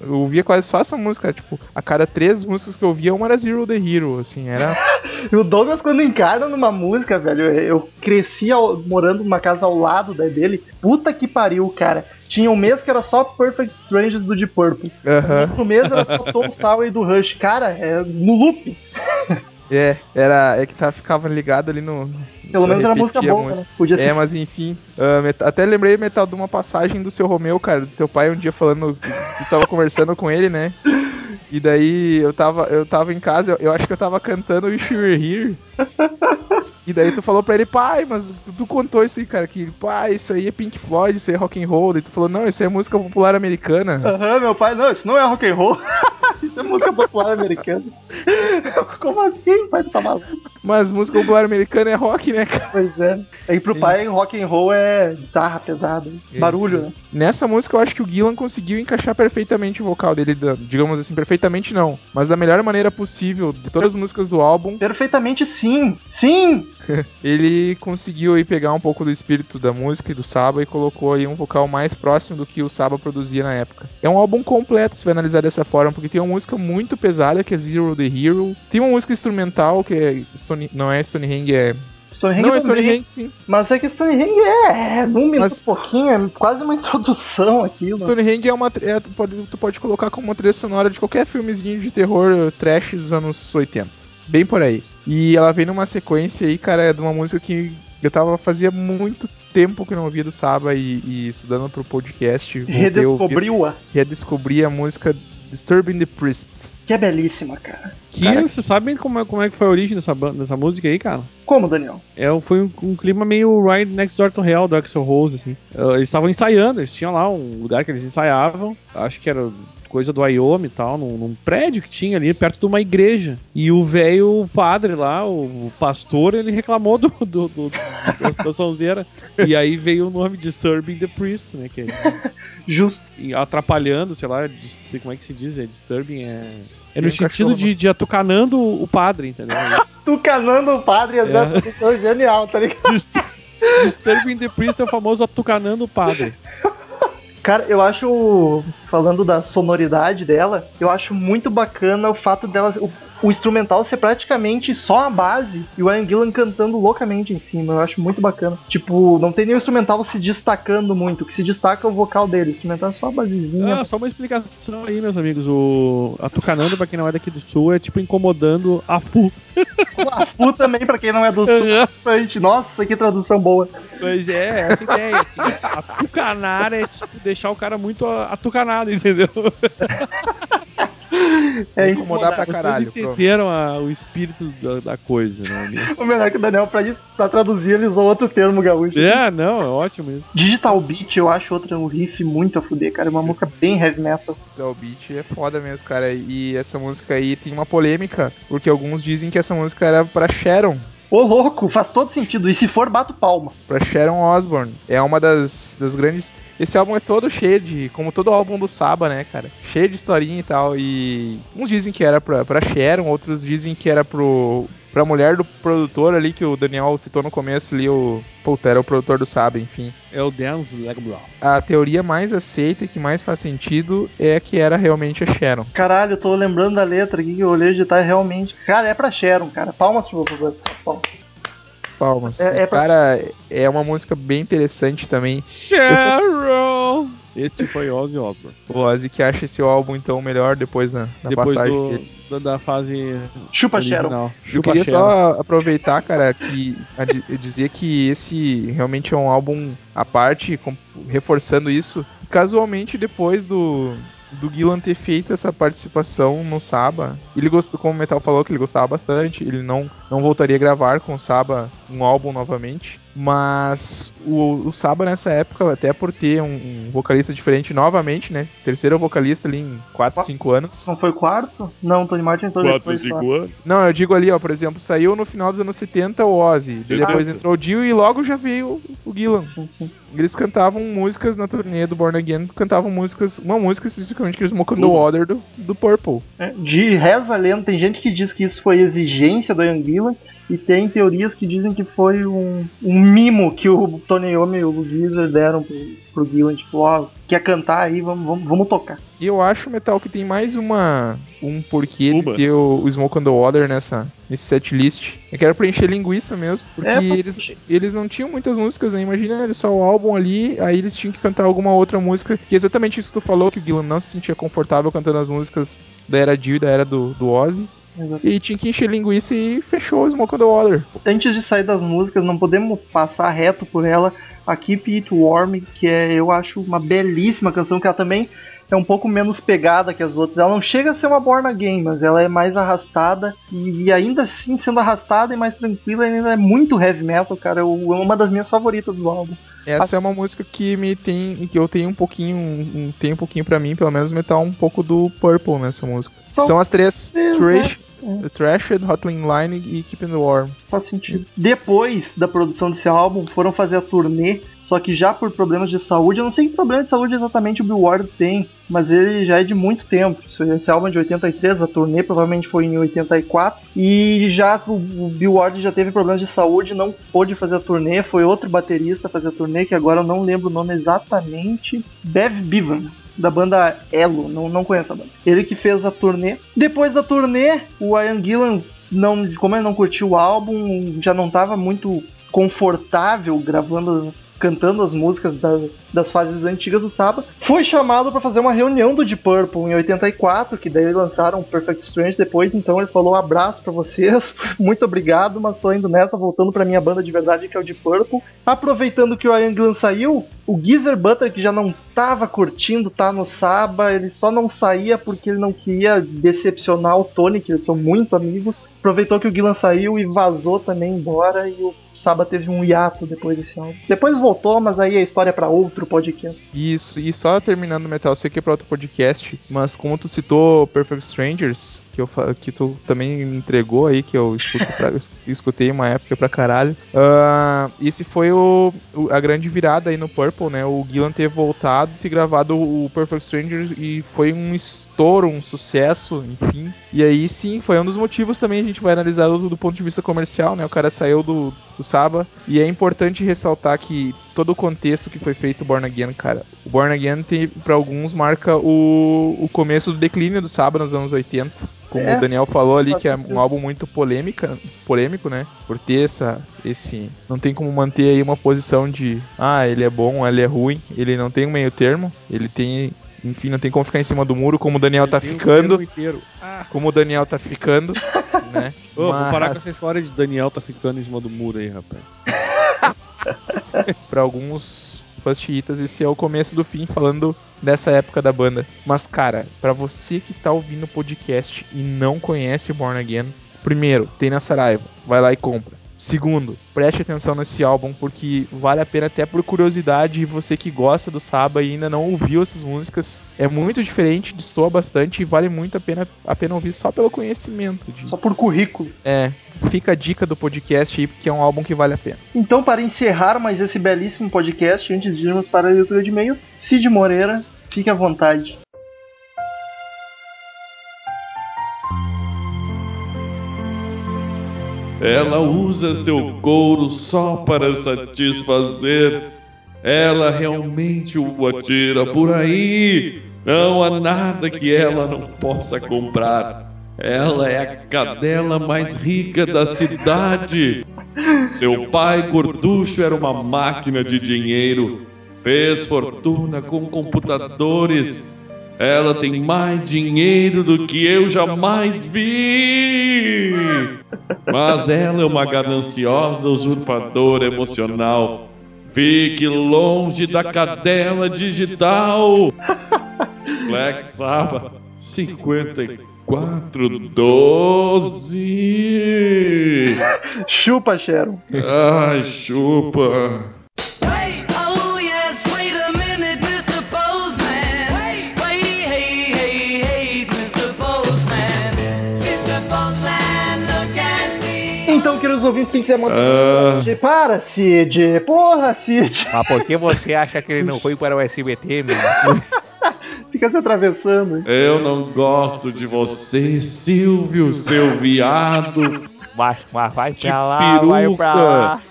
Eu ouvia quase só essa música. Tipo, a cada três músicas que eu ouvia, uma era Zero the Hero. Assim, era. E o Douglas, quando encarna numa música, velho, eu cresci ao- morando numa casa ao lado da dele. Puta que pariu, cara. Tinha um mês que era só Perfect Strangers do Deep Purple. Aham. Outro mês era só Tom Sawyer do Rush. Cara, é no loop. É, era. É que tá, ficava ligado ali no. Pelo menos era música boa, música. né? Podia ser. É, mas enfim. met- até lembrei, Metal, de uma passagem do seu Romeu, cara. Do teu pai um dia falando. Tu, tu tava conversando com ele, né? E daí eu tava, eu tava em casa, eu, eu acho que eu tava cantando Wish You Here. E daí tu falou pra ele, pai, mas tu, tu contou isso aí, cara, que, pai, isso aí é Pink Floyd, isso aí é rock and roll. Daí tu falou, não, isso é música popular americana. Aham, meu pai, não, isso não é rock and roll. isso é música popular americana. Como assim, pai? Tu tá maluco? Mas música popular americana é rock, né, cara? Pois é. Aí pro pai, rock and roll é guitarra pesada, barulho, né? Nessa música eu acho que o Gillan conseguiu encaixar perfeitamente o vocal dele, digamos assim, perfeitamente não, mas da melhor maneira possível, de todas as músicas do álbum, Perfeitamente sim. Sim! ele conseguiu aí pegar um pouco do espírito da música e do Saba e colocou aí um vocal mais próximo do que o Saba produzia na época. É um álbum completo, se vai analisar dessa forma, porque tem uma música muito pesada, que é Zero the Hero, tem uma música instrumental, que é Stone, não é Stonehenge, é... Stonehenge não, é também, Stonehenge sim. Mas é que Stonehenge é, é minuto Mas- pouquinho, é quase uma introdução aquilo. Stonehenge é uma. É, tu, pode, tu pode colocar como uma trilha sonora de qualquer filmezinho de terror trash dos anos 80. Bem por aí. E ela vem numa sequência aí, cara, de uma música que eu tava. Fazia muito tempo que eu não ouvia do Saba e, e estudando pro podcast. Redescobriu-a, Redescobri a música Disturbing the Priest. que é belíssima, cara. Que Cara- você sabe como é, como é que foi a origem dessa, banda, dessa música aí, cara? Como, Daniel? É, foi um, um clima meio Ride Next Door to Hell do Axel Rose, assim. Ah, eles estavam ensaiando, eles tinham lá um lugar que eles ensaiavam, acho que era coisa do Wyoming e tal, num, num prédio que tinha ali perto de uma igreja. E o velho padre lá, o, o pastor, ele reclamou do, do, do- da, da sonzeira. E aí veio o nome Disturbing the Priest, né? Que é, Justo. atrapalhando, sei lá, como é que se diz? É disturbing, é. É no um sentido de, de atucanando o padre, entendeu? É isso. Tucanando o padre É. exato, é. genial, tá ligado? Dist- Disturbing the Priest é o famoso atucanando o padre. Cara, eu acho, falando da sonoridade dela, eu acho muito bacana o fato dela. O, o instrumental ser praticamente só a base e o Ian Gillan cantando loucamente em cima. Eu acho muito bacana. Tipo, não tem nenhum instrumental se destacando muito. O que se destaca é o vocal dele. O instrumental é só a basezinha. Ah, só uma explicação aí, meus amigos. O Atucanando, pra quem não é daqui do sul, é tipo incomodando a Fu. A Fu também, pra quem não é do sul, Uhum. bastante. Nossa, que tradução boa. Pois é, essa ideia, assim. Atucanar é tipo deixar o cara muito a- atucanado, entendeu? É incomodar pra Vocês caralho. pronto. entenderam a- o espírito da, da coisa, né, amigo? O melhor é que o Daniel, pra, pra traduzir, ele usou outro termo gaúcho. É, não, é ótimo isso. Digital Beat, eu acho outra um riff muito a fuder, cara. É uma música bem heavy metal. O beat é foda mesmo, cara. E essa música aí tem uma polêmica, porque alguns dizem que essa música era pra Sharon. Ô, louco, faz todo sentido. E se for, bato palma. Pra Sharon Osbourne. É uma das, das grandes. Esse álbum é todo cheio de. Como todo álbum do Saba, né, cara? Cheio de historinha e tal. E. Uns dizem que era pra, pra Sharon, outros dizem que era pro. Pra mulher do produtor ali, que o Daniel citou no começo ali, o. Puta, era o produtor do Saba, enfim. É o Dance Legbrow. A teoria mais aceita e que mais faz sentido é que era realmente a Sharon. Caralho, eu tô lembrando da letra aqui que eu olhei de tá realmente. Cara, é pra Sharon, cara. Palmas pro pro- palmas. Palmas. É- é pra- Cara, é uma música bem interessante também. Sharon! Este foi Ozzy Osbourne. O Ozzy que acha esse álbum então melhor depois na, na Depois passagem do, dele. da, da fase Chupa original. Eu Chupa queria Sharon. só aproveitar, cara, que a di- dizer que esse realmente é um álbum à parte, com- reforçando isso. Casualmente, depois do, do Gillan ter feito essa participação no Saba, ele gostou, como o Metal falou, que ele gostava bastante, ele não, não voltaria a gravar com o Saba um álbum novamente. Mas o, o Saba nessa época, até por ter um, um vocalista diferente novamente, né? Terceiro vocalista ali em 4, 5 anos. Não foi o quarto? Não, Tony Martin entrou Quatro, depois só. cinco anos. Não, eu digo ali, ó, por exemplo, saiu no final dos anos 70 o Ozzy, depois entrou o Dio e logo já veio o Gillan. Sim, sim. Eles cantavam músicas na turnê do Born Again, cantavam músicas, uma música especificamente que eles Smoke on the. Water do, do Purple. É, De reza lenda, tem gente que diz que isso foi exigência do Ian Gillan e tem teorias que dizem que foi um, um mimo que o Tony Iommi e o Geezer deram pro, pro Gillan, tipo, ó, quer cantar aí, vamos, vamos, vamos tocar. E eu acho, Metal, que tem mais uma um porquê Uma. de ter o, o Smoke on the Water nessa, nesse setlist. Eu quero preencher linguiça mesmo, porque É, eles, eles não tinham muitas músicas, né? Imagina eles só o álbum ali, aí eles tinham que cantar alguma outra música, que é exatamente isso que tu falou, que o Gillan não se sentia confortável cantando as músicas da era Dio e da era do, do Ozzy. Exato. E tinha que encher linguiça e fechou o Smoke on the Water. Antes de sair das músicas, não podemos passar reto por ela. A Keep It Warm, que é, eu acho uma belíssima canção, que ela também é um pouco menos pegada que as outras. Ela não chega a ser uma Born Again, mas ela é mais arrastada. E, e ainda assim, sendo arrastada e mais tranquila, ainda é muito heavy metal, cara. Eu- É uma das minhas favoritas do álbum. Essa é uma música que me tem. que eu tenho um pouquinho. Um, tem um pouquinho pra mim, pelo menos metal um pouco do Purple nessa música. Então, São as três: é, Trash, é. Trashed, Hotline Line e Keeping the Warm. Faz sentido. Depois da produção desse álbum, foram fazer a turnê, só que já por problemas de saúde, eu não sei que problema de saúde exatamente o Bill Ward tem, mas ele já é de muito tempo. Esse álbum é de 83, a turnê provavelmente foi em 84, e já o, o Bill Ward já teve problemas de saúde, não pôde fazer a turnê, foi outro baterista fazer a turnê, que agora eu não lembro o nome exatamente, Bev Bevan. Da banda Elo, não, não conheço a banda. Ele que fez a turnê. Depois da turnê, o Ian Gillan não, como ele não curtiu o álbum, já não estava muito confortável gravando, cantando as músicas da- das fases antigas do Saba, foi chamado para fazer uma reunião do Deep Purple em 84, que daí lançaram Perfect Strange depois, então ele falou abraço para vocês, muito obrigado, mas tô indo nessa, voltando para minha banda de verdade que é o Deep Purple. Aproveitando que o Ian Gillan saiu, o Geezer Butler, que já não tava curtindo tá no Saba, ele só não saía porque ele não queria decepcionar o Tony, que eles são muito amigos. Aproveitou que o Gillan saiu e vazou também embora, e o Saba teve um hiato depois desse álbum. Depois voltou, mas aí a história é pra outro podcast. Isso, e só terminando Metal, sei que é pra outro podcast, mas como tu citou Perfect Strangers, que, eu, que tu também me entregou aí, que eu pra- escutei uma época pra caralho, ah, esse foi o, o- a grande virada aí no Purple, né? O Gillan ter voltado, ter gravado o Perfect Strangers e foi um estouro, um sucesso, enfim. E aí sim, foi um dos motivos também, gente vai analisar do, do ponto de vista comercial, né? O cara saiu do, do Saba, e é importante ressaltar que todo o contexto que foi feito o Born Again, cara. O Born Again, tem, pra alguns, marca o, o começo do declínio do Saba nos anos 80. Como É, o Daniel falou ali, que é um álbum muito polêmica, polêmico, né? Por ter essa, esse... Não tem como manter aí uma posição de... Ah, ele é bom, ele é ruim. Ele não tem um meio termo. Ele tem... Enfim, não tem como ficar em cima do muro, como o Daniel tá Tem o ficando. Como o Daniel tá ficando, né? ô, Vou parar com Mas- essa história de Daniel tá ficando em cima do muro aí, rapaz. Pra alguns fãs chiitas, esse é o começo do fim, falando dessa época da banda. Mas, cara, pra você que tá ouvindo o podcast e não conhece Born Again, primeiro, tem na Saraiva, vai lá e compra. Segundo, preste atenção nesse álbum porque vale a pena até por curiosidade e você que gosta do Saba e ainda não ouviu essas músicas, é muito diferente, destoa bastante e vale muito a pena, a pena ouvir só pelo conhecimento. De... Só por currículo. É, fica a dica do podcast aí porque é um álbum que vale a pena. Então, para encerrar mais esse belíssimo podcast, antes de irmos para a leitura de e-mails, Cid Moreira, fique à vontade. Ela usa seu couro só para satisfazer. Ela realmente o atira por aí. Não há nada que ela não possa comprar. Ela é a cadela mais rica da cidade. Seu pai gorducho era uma máquina de dinheiro. Fez fortuna com computadores. Ela tem mais dinheiro do que eu jamais vi. Mas ela é uma gananciosa usurpadora emocional. Fique longe da cadela digital. Black Sabbath 5412. Chupa, Sharon. Ai, chupa. Ouvintes, quem quiser mandar. Cid, Para, Cid! Porra, Cid! Mas por que você acha que ele não foi para o SBT, meu? Fica se atravessando. Eu não gosto de você, Silvio, seu viado. Mas, mas vai De pra lá, vai pra peruca. lá.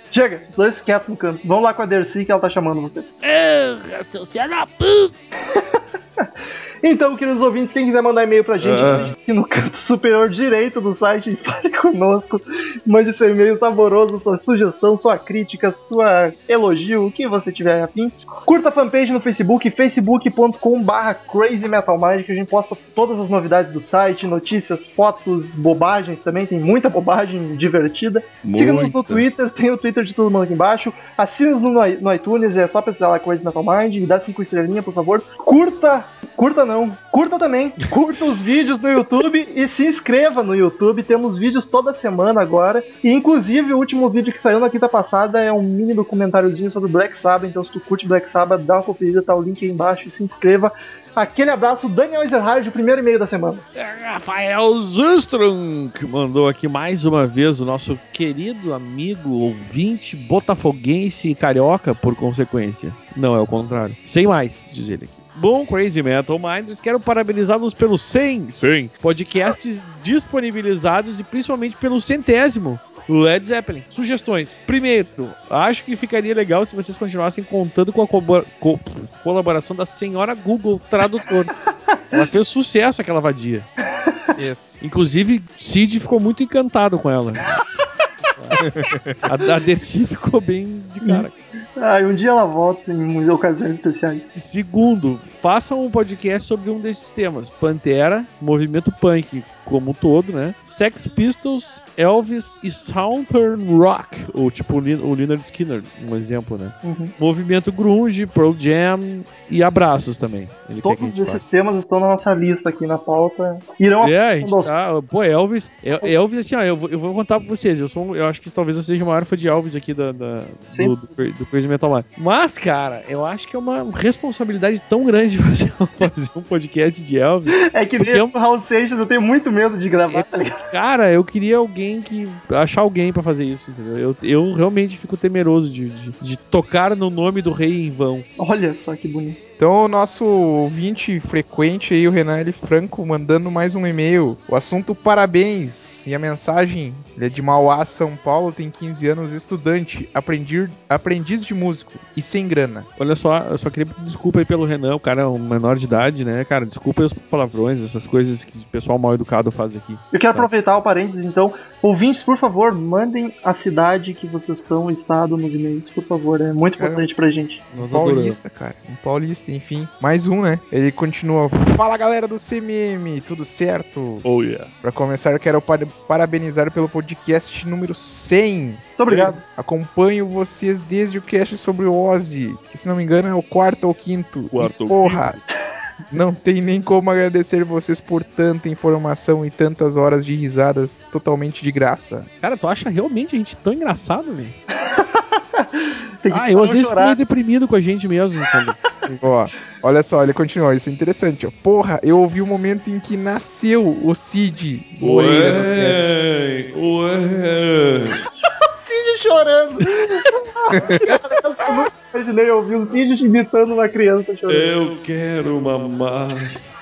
Chega, os dois quietos no canto. Vamos lá com a Dercy que ela tá chamando você. Então, queridos ouvintes, quem quiser mandar e-mail pra gente, Ah. clique aqui no canto superior direito do site fale conosco. Mande seu e-mail saboroso, sua sugestão, sua crítica, sua elogio, o que você tiver afim. Curta a fanpage no Facebook, facebook.com.br crazymetalmind, a gente posta todas as novidades do site, notícias, fotos, bobagens também, tem muita bobagem divertida. Siga-nos no. Twitter, tem o Twitter de todo mundo aqui embaixo. Assina-nos no, no iTunes, é só pesquisar lá Crazy Metal Mind dá cinco estrelinhas, por favor. Curta, curta não, curta também. Curta os vídeos no YouTube e se inscreva no YouTube. Temos vídeos toda semana agora. E inclusive o último vídeo que saiu na quinta passada é um mini documentáriozinho sobre Black Sabbath. Então se tu curte Black Sabbath, dá uma conferida, tá o link aí embaixo e se inscreva. Aquele abraço, Daniel Ezerhard, o primeiro e-mail da semana. Rafael Zustrom, que mandou aqui mais uma vez o nosso querido amigo, ouvinte, botafoguense e carioca, por consequência. Não, é o contrário. Sem mais, diz ele aqui. Bom, Crazy Metal Minders, quero parabenizá-los pelos 100, 100 podcasts disponibilizados e principalmente pelo centésimo Led Zeppelin. Sugestões. Primeiro, acho que ficaria legal se vocês continuassem contando com a colabora- co- colaboração da senhora Google Tradutor. Ela fez sucesso, aquela vadia. Isso. Inclusive, Cid ficou muito encantado com ela. A, a Dercy ficou bem de cara. Ah, um dia ela volta em ocasiões especiais. Segundo, façam um podcast sobre um desses temas: Pantera, movimento punk como um todo, né? Sex Pistols, Elvis e Southern Rock, ou tipo o Leonard Skinner, um exemplo, né? Uhum. Movimento grunge, Pearl Jam e abraços também. Ele Todos esses temas estão na nossa lista aqui na pauta. Irão É, a gente tá. Pô, Elvis. El- Elvis, assim, ó, eu vou, eu vou contar pra vocês. Eu sou um- eu acho que talvez eu seja o maior fã de Elvis aqui da, da- do, do, do Crazy Metal Mind. Mas, cara, eu acho que é uma responsabilidade tão grande fazer, fazer um podcast de Elvis. É que nem é o Raul Seixas, eu tenho muito medo de gravar, tá ligado? Cara, eu queria alguém que. achar alguém pra fazer isso, entendeu? Eu, eu realmente fico temeroso de, de, de tocar no nome do rei em vão. Olha só que bonito. Então, o nosso ouvinte frequente aí, o Renan L. Franco, mandando mais um e-mail. O assunto parabéns. E a mensagem, ele é de Mauá, São Paulo, tem 15 anos, estudante, aprendi, aprendiz de músico e sem grana. Olha só, eu só queria pedir desculpa aí pelo Renan, o cara é um menor de idade, né, cara? Desculpa aí os palavrões, essas coisas que o pessoal mal educado faz aqui. Eu quero aproveitar o parênteses, então. Ouvintes, por favor, mandem a cidade que vocês estão, o estado nos e-mails, por favor. É muito Cara, importante pra gente. Um adoramos. paulista, cara. Um paulista, enfim. Mais um, né? Ele continua. Fala galera do CMM, tudo certo? Oh yeah. Pra começar, quero par- parabenizar pelo podcast número 100. Muito obrigado. Acompanho vocês desde o cast sobre o Ozzy, que se não me engano é o quarto ou quinto. Quarto e, ou porra, não tem nem como agradecer vocês por tanta informação e tantas horas de risadas totalmente de graça. Cara, tu acha realmente a gente tão engraçado, velho? Ah, eu às vezes fico meio deprimido com a gente mesmo. Quando... Ó, olha só, ele continua, isso é interessante, ó. Porra, eu ouvi o momento em que nasceu o Cid Moreira. Ué, ué. Chorando. Cara, eu nunca imaginei ouvir um Cid imitando uma criança chorando. Eu quero mamar.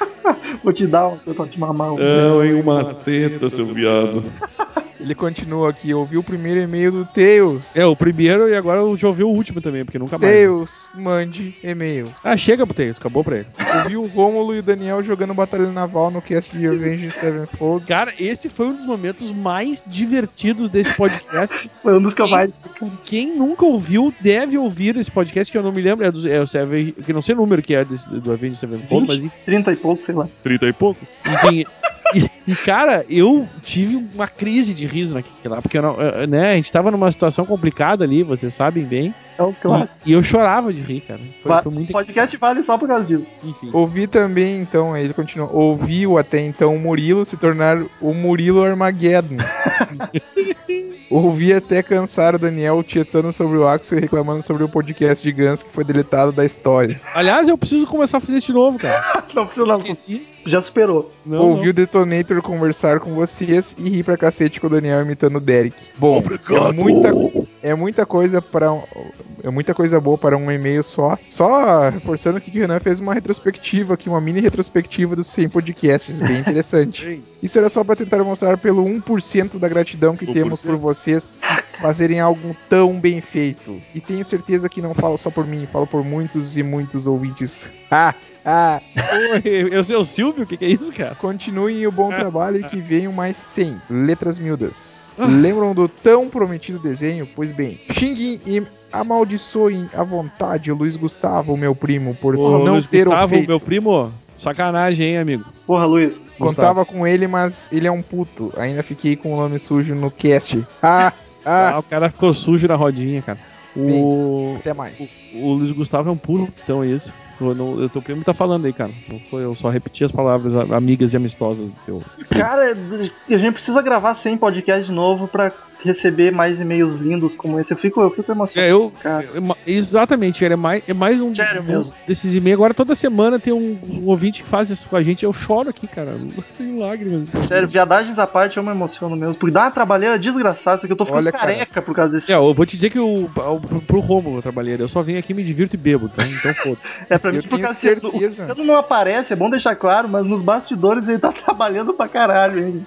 Vou te dar uma pra te mamar. um. Não, em uma teta, seu viado. Ele continua aqui, ouvi o primeiro e-mail do Tails. É, o primeiro e agora eu já ouvi o último também, porque nunca mais. Tails, mande e-mail. Ah, chega pro Tails, acabou pra ele. Ouvi o Rômulo e o Daniel jogando Batalha Naval no cast de Revenge Sevenfold. Cara, esse foi um dos momentos mais divertidos desse podcast. Foi um dos que eu mais. Quem nunca ouviu deve ouvir esse podcast, que eu não me lembro, é, do, é o Seven, que não sei o número que é desse, do Avenged Sevenfold, mas 20, enfim. 30 e pouco, sei lá. Trinta e poucos? enfim e, e, cara, eu tive uma crise de riso naquele lá, porque eu não, eh, né, a gente tava numa situação complicada ali, vocês sabem bem, Então, claro. e, e eu chorava de rir, cara. Foi, Va- foi muito O podcast vale só por causa disso. enfim. Ouvi também, então, aí ele continua. Ouvi o até então o Murilo se tornar o Murilo Armageddon. Ouvi até cansar o Daniel tietando sobre o Axel e reclamando sobre o podcast de Guns que foi deletado da história. Aliás, eu preciso começar a fazer isso de novo, cara. Não precisa não. Esqueci. Já superou. Não, Ouvi não. o Detonator conversar com vocês e rir pra cacete com o Daniel imitando o Derek. Bom, é muita, é muita coisa para é muita coisa boa para um e-mail só. Só reforçando aqui que o Renan fez uma retrospectiva aqui, uma mini retrospectiva dos 100 podcasts, bem interessante. Isso era só para tentar mostrar pelo 1% da gratidão que 1%? temos por vocês fazerem algo tão bem feito. E tenho certeza que não falo só por mim, falo por muitos e muitos ouvintes. Ah, ah. Oi, Eu sei o Silvio, o que, que é isso, cara? Continuem o bom trabalho e que venham mais 100 letras miúdas. Ah. Lembram do tão prometido desenho? Pois bem, xinguem e amaldiçoem à vontade o Luiz Gustavo, meu primo, por Ô, não Luiz ter o Gustavo, feito. meu primo, sacanagem, hein, amigo? Porra, Luiz. Contava com ele, mas ele é um puto. Ainda fiquei com o nome sujo no cast. Ah, ah, Ah, o cara ficou sujo na rodinha, cara. O, até mais. o, o Luiz Gustavo é um puro, então é isso. Eu, não, eu, teu primo tá falando aí, cara. Não foi, eu só repeti as palavras amigas e amistosas do teu. Cara, a gente precisa gravar 100 podcasts de novo pra receber mais e-mails lindos como esse. Eu fico, eu fico emocionado. É, eu. Cara. eu- exatamente, cara, é mais, é mais um, Sério um mesmo. desses e-mails. Agora toda semana tem um, um ouvinte que faz isso com a gente. Eu choro aqui, cara. Tenho lágrimas. Sério, viadagens à parte, eu me emociono mesmo. Porque dá uma trabalheira desgraçada, aqui eu tô ficando Olha, cara. careca por causa desse. É, eu vou te dizer que o, o, pro Rômulo eu trabalhei. Eu só venho aqui, me divirto e bebo, tá? Então foda. É pra mim Eu por tenho causa que o certeza. Luciano não aparece, é bom deixar claro, mas nos bastidores ele tá trabalhando pra caralho, hein?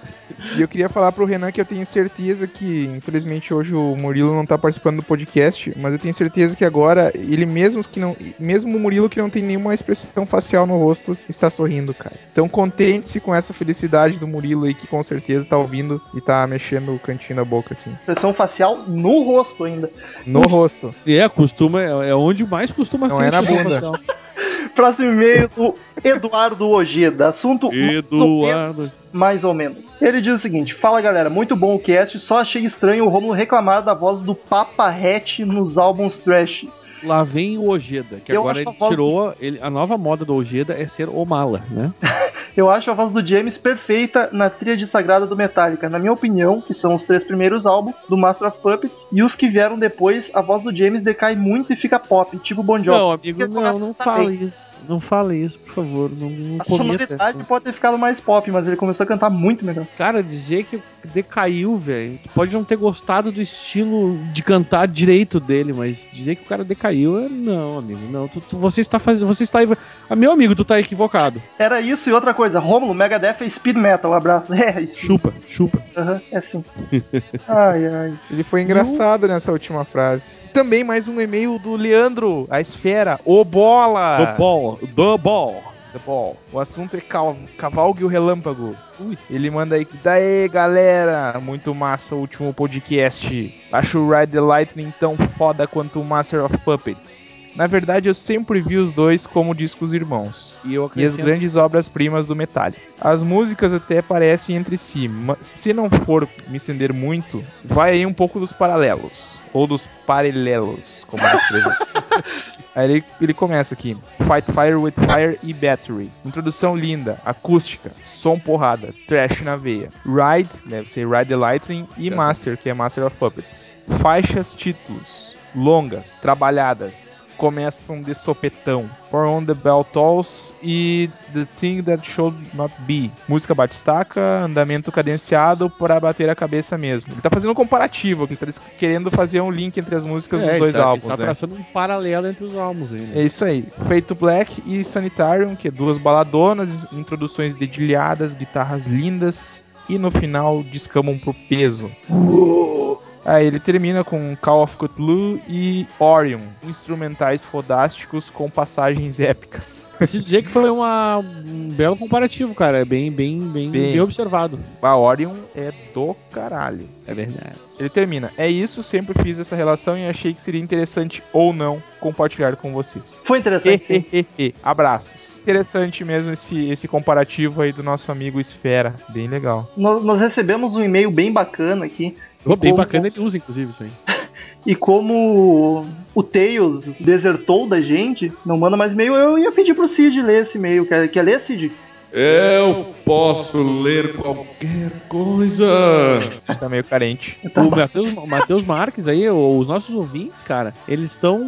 E eu queria falar pro Renan que eu tenho certeza que, infelizmente, hoje o Murilo não tá participando do podcast, mas eu tenho certeza que agora, ele mesmo que não. Mesmo o Murilo que não tem nenhuma expressão facial no rosto, está sorrindo, cara. Então contente-se com essa felicidade do Murilo aí, que com certeza tá ouvindo e tá mexendo o cantinho da boca, assim. Expressão facial no rosto ainda. No rosto. É, costuma, é, é onde mais costuma Não ser é na expressão bunda. Próximo e-mail do Eduardo Ojeda. Assunto mais ou Eduardo. menos- mais ou menos. Ele diz o seguinte: Fala galera, muito bom o cast, só achei estranho o Romulo reclamar da voz do Papa Hatch nos álbuns trash. Lá vem o Ojeda, que Eu agora ele a voz- tirou. Ele, a nova moda do Ojeda é ser o mala, né? Eu acho a voz do James perfeita na tríade sagrada do Metallica. Na minha opinião, que são os três primeiros álbuns do Master of Puppets, e os que vieram depois, a voz do James decai muito e fica pop, tipo Bon Jovi. Não, amigo, não, não fale isso. Não fale isso, por favor. Não, não A sonoridade essa. pode ter ficado mais pop, mas ele começou a cantar muito melhor. Cara, dizer que decaiu, velho. Tu pode não ter gostado do estilo de cantar direito dele, mas dizer que o cara decaiu é. Não, amigo, não. Tu, tu- você está fazendo. Você está. Ah, meu amigo, tu tá equivocado. Era isso e outra coisa. Rômulo, Megadeth é speed metal. Abraço. É, isso. Chupa, chupa. Aham, é sim. Ai, ai. Ele foi engraçado nessa última frase. Também mais um e-mail do Leandro, a esfera, o bola. The ball, the ball. The Ball. O assunto é cal Cavalgue o Relâmpago. Ele manda aí. Daí, galera! Muito massa o último podcast. Acho o Ride the Lightning tão foda quanto o Master of Puppets. Na verdade, eu sempre vi os dois como discos irmãos. E E as grandes obras-primas do Metallica. As músicas até parecem entre si, mas se não for me estender muito, vai aí um pouco dos paralelos. Ou dos paralelos, como ele escreveu. aí ele, ele começa aqui: Fight Fire with Fire e Battery. Introdução linda, acústica, som porrada, trash na veia. Ride, deve ser Ride the Lightning, e. Master, que é Master of Puppets. Faixas, títulos. Longas, trabalhadas, começam de sopetão. For on the Bell Tolls e The Thing That Should Not Be. Música batistaca, andamento cadenciado para bater a cabeça mesmo. Ele tá fazendo um comparativo, aqui, ele tá querendo fazer um link entre as músicas dos É, dois ele tá, álbuns, Ele tá né? traçando um paralelo entre os álbuns aí, né? É isso aí. Feito Black e Sanitarium, que é duas baladonas, introduções dedilhadas, guitarras lindas e no final descamam pro peso. Aí ele termina com Call of Cthulhu e Orion, instrumentais fodásticos com passagens épicas. Preciso dizer que foi uma, um belo comparativo, cara. É bem, bem, bem, Bem. bem observado. A Orion é do caralho. É verdade. Ele termina. É isso, sempre fiz essa relação e achei que seria interessante ou não compartilhar com vocês. Foi interessante. sim. Hehehe. Abraços. Interessante mesmo esse, esse comparativo aí do nosso amigo Esfera. Bem legal. Nós, nós recebemos um e-mail bem bacana aqui. Pô, bem Como- bacana ele usa, inclusive, isso aí. E como o Tails desertou da gente, não manda mais e-mail, eu ia pedir pro Cid ler esse e-mail. Quer, quer ler, Cid? Eu posso ler qualquer coisa. A gente tá meio carente. Tá O. Matheus, Marques aí, os nossos ouvintes, cara, eles estão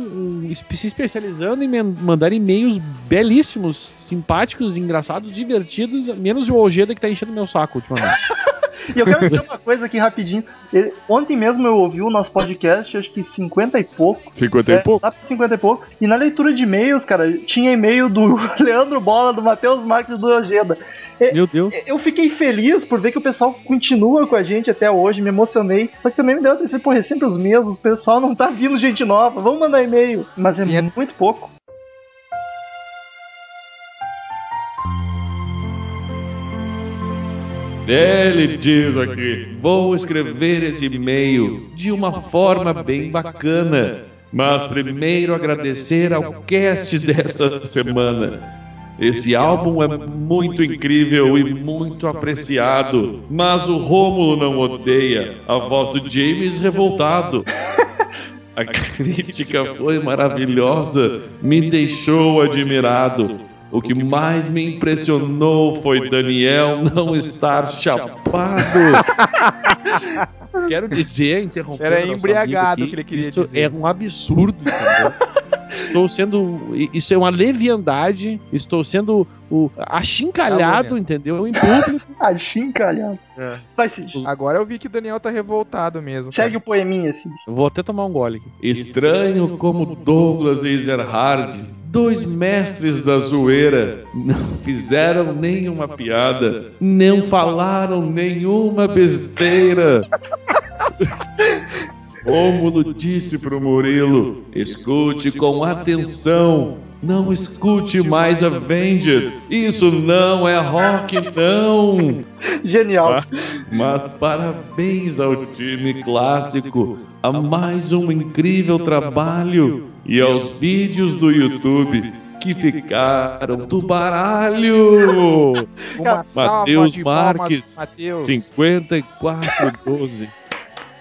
se especializando em mandar e-mails belíssimos, simpáticos, engraçados, divertidos, menos o Ojeda que tá enchendo meu saco ultimamente. E eu quero dizer uma coisa aqui rapidinho. Ontem mesmo eu ouvi o nosso podcast, acho que 50 e pouco. 50 É, e pouco? Lá pra 50 e pouco. E na leitura de e-mails, cara, tinha e-mail do Leandro Bola, do Matheus Marques e do Ojeda. Meu Deus. Eu fiquei feliz por ver que o pessoal continua com a gente até hoje, me emocionei. Só que também me deu a impressão, porra, é sempre os mesmos, o pessoal não tá vindo gente nova, vamos mandar e-mail. Mas é é- muito pouco. Ele diz aqui: Vou escrever esse e-mail de uma forma bem bacana, mas primeiro agradecer ao cast dessa semana. Esse álbum é muito incrível e muito apreciado, mas o Rômulo não odeia a voz do James revoltado. A crítica foi maravilhosa, me deixou admirado. O que mais me impressionou foi Daniel não estar chapado. Quero dizer, interrompendo. Era embriagado amigo que ele queria isto dizer. É um absurdo, entendeu? Estou sendo. Isso é uma leviandade. Estou sendo o, achincalhado, Calúnia. entendeu? Em público. Ai, chincalhado. É. Vai, Cid. Agora eu vi que o Daniel tá revoltado mesmo. cara. Segue o poeminha, Cid. Eu vou até tomar um gole aqui. Estranho como Douglas e Ezerhard, dois mestres da zoeira, não fizeram nenhuma piada, não falaram nenhuma besteira. Rômulo disse pro Murilo: escute com atenção. Não escute mais Avenger. Isso não é rock, não. Genial. Ah. Mas parabéns ao time clássico, a mais um incrível trabalho e aos vídeos do YouTube que ficaram do baralho. Palmas, Marques, Mateus. 5412.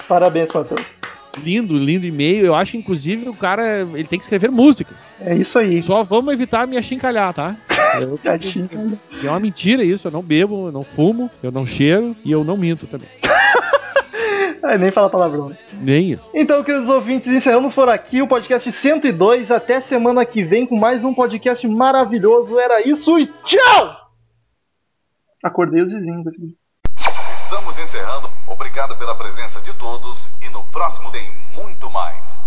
Parabéns, Matheus. Lindo, lindo e-mail. Eu acho, inclusive, o cara ele tem que escrever músicas. É isso aí. Só vamos evitar me achincalhar, tá? Eu, é uma mentira isso, eu não bebo, eu não fumo, eu não cheiro e eu não minto também. É, nem fala palavrão. né? Nem isso. Então, queridos ouvintes, encerramos por aqui o podcast 102. Até semana que vem com mais um podcast maravilhoso. Era isso e tchau! Acordei os vizinhos. vídeo. Estamos encerrando. Obrigado pela presença de todos próximo tem muito mais.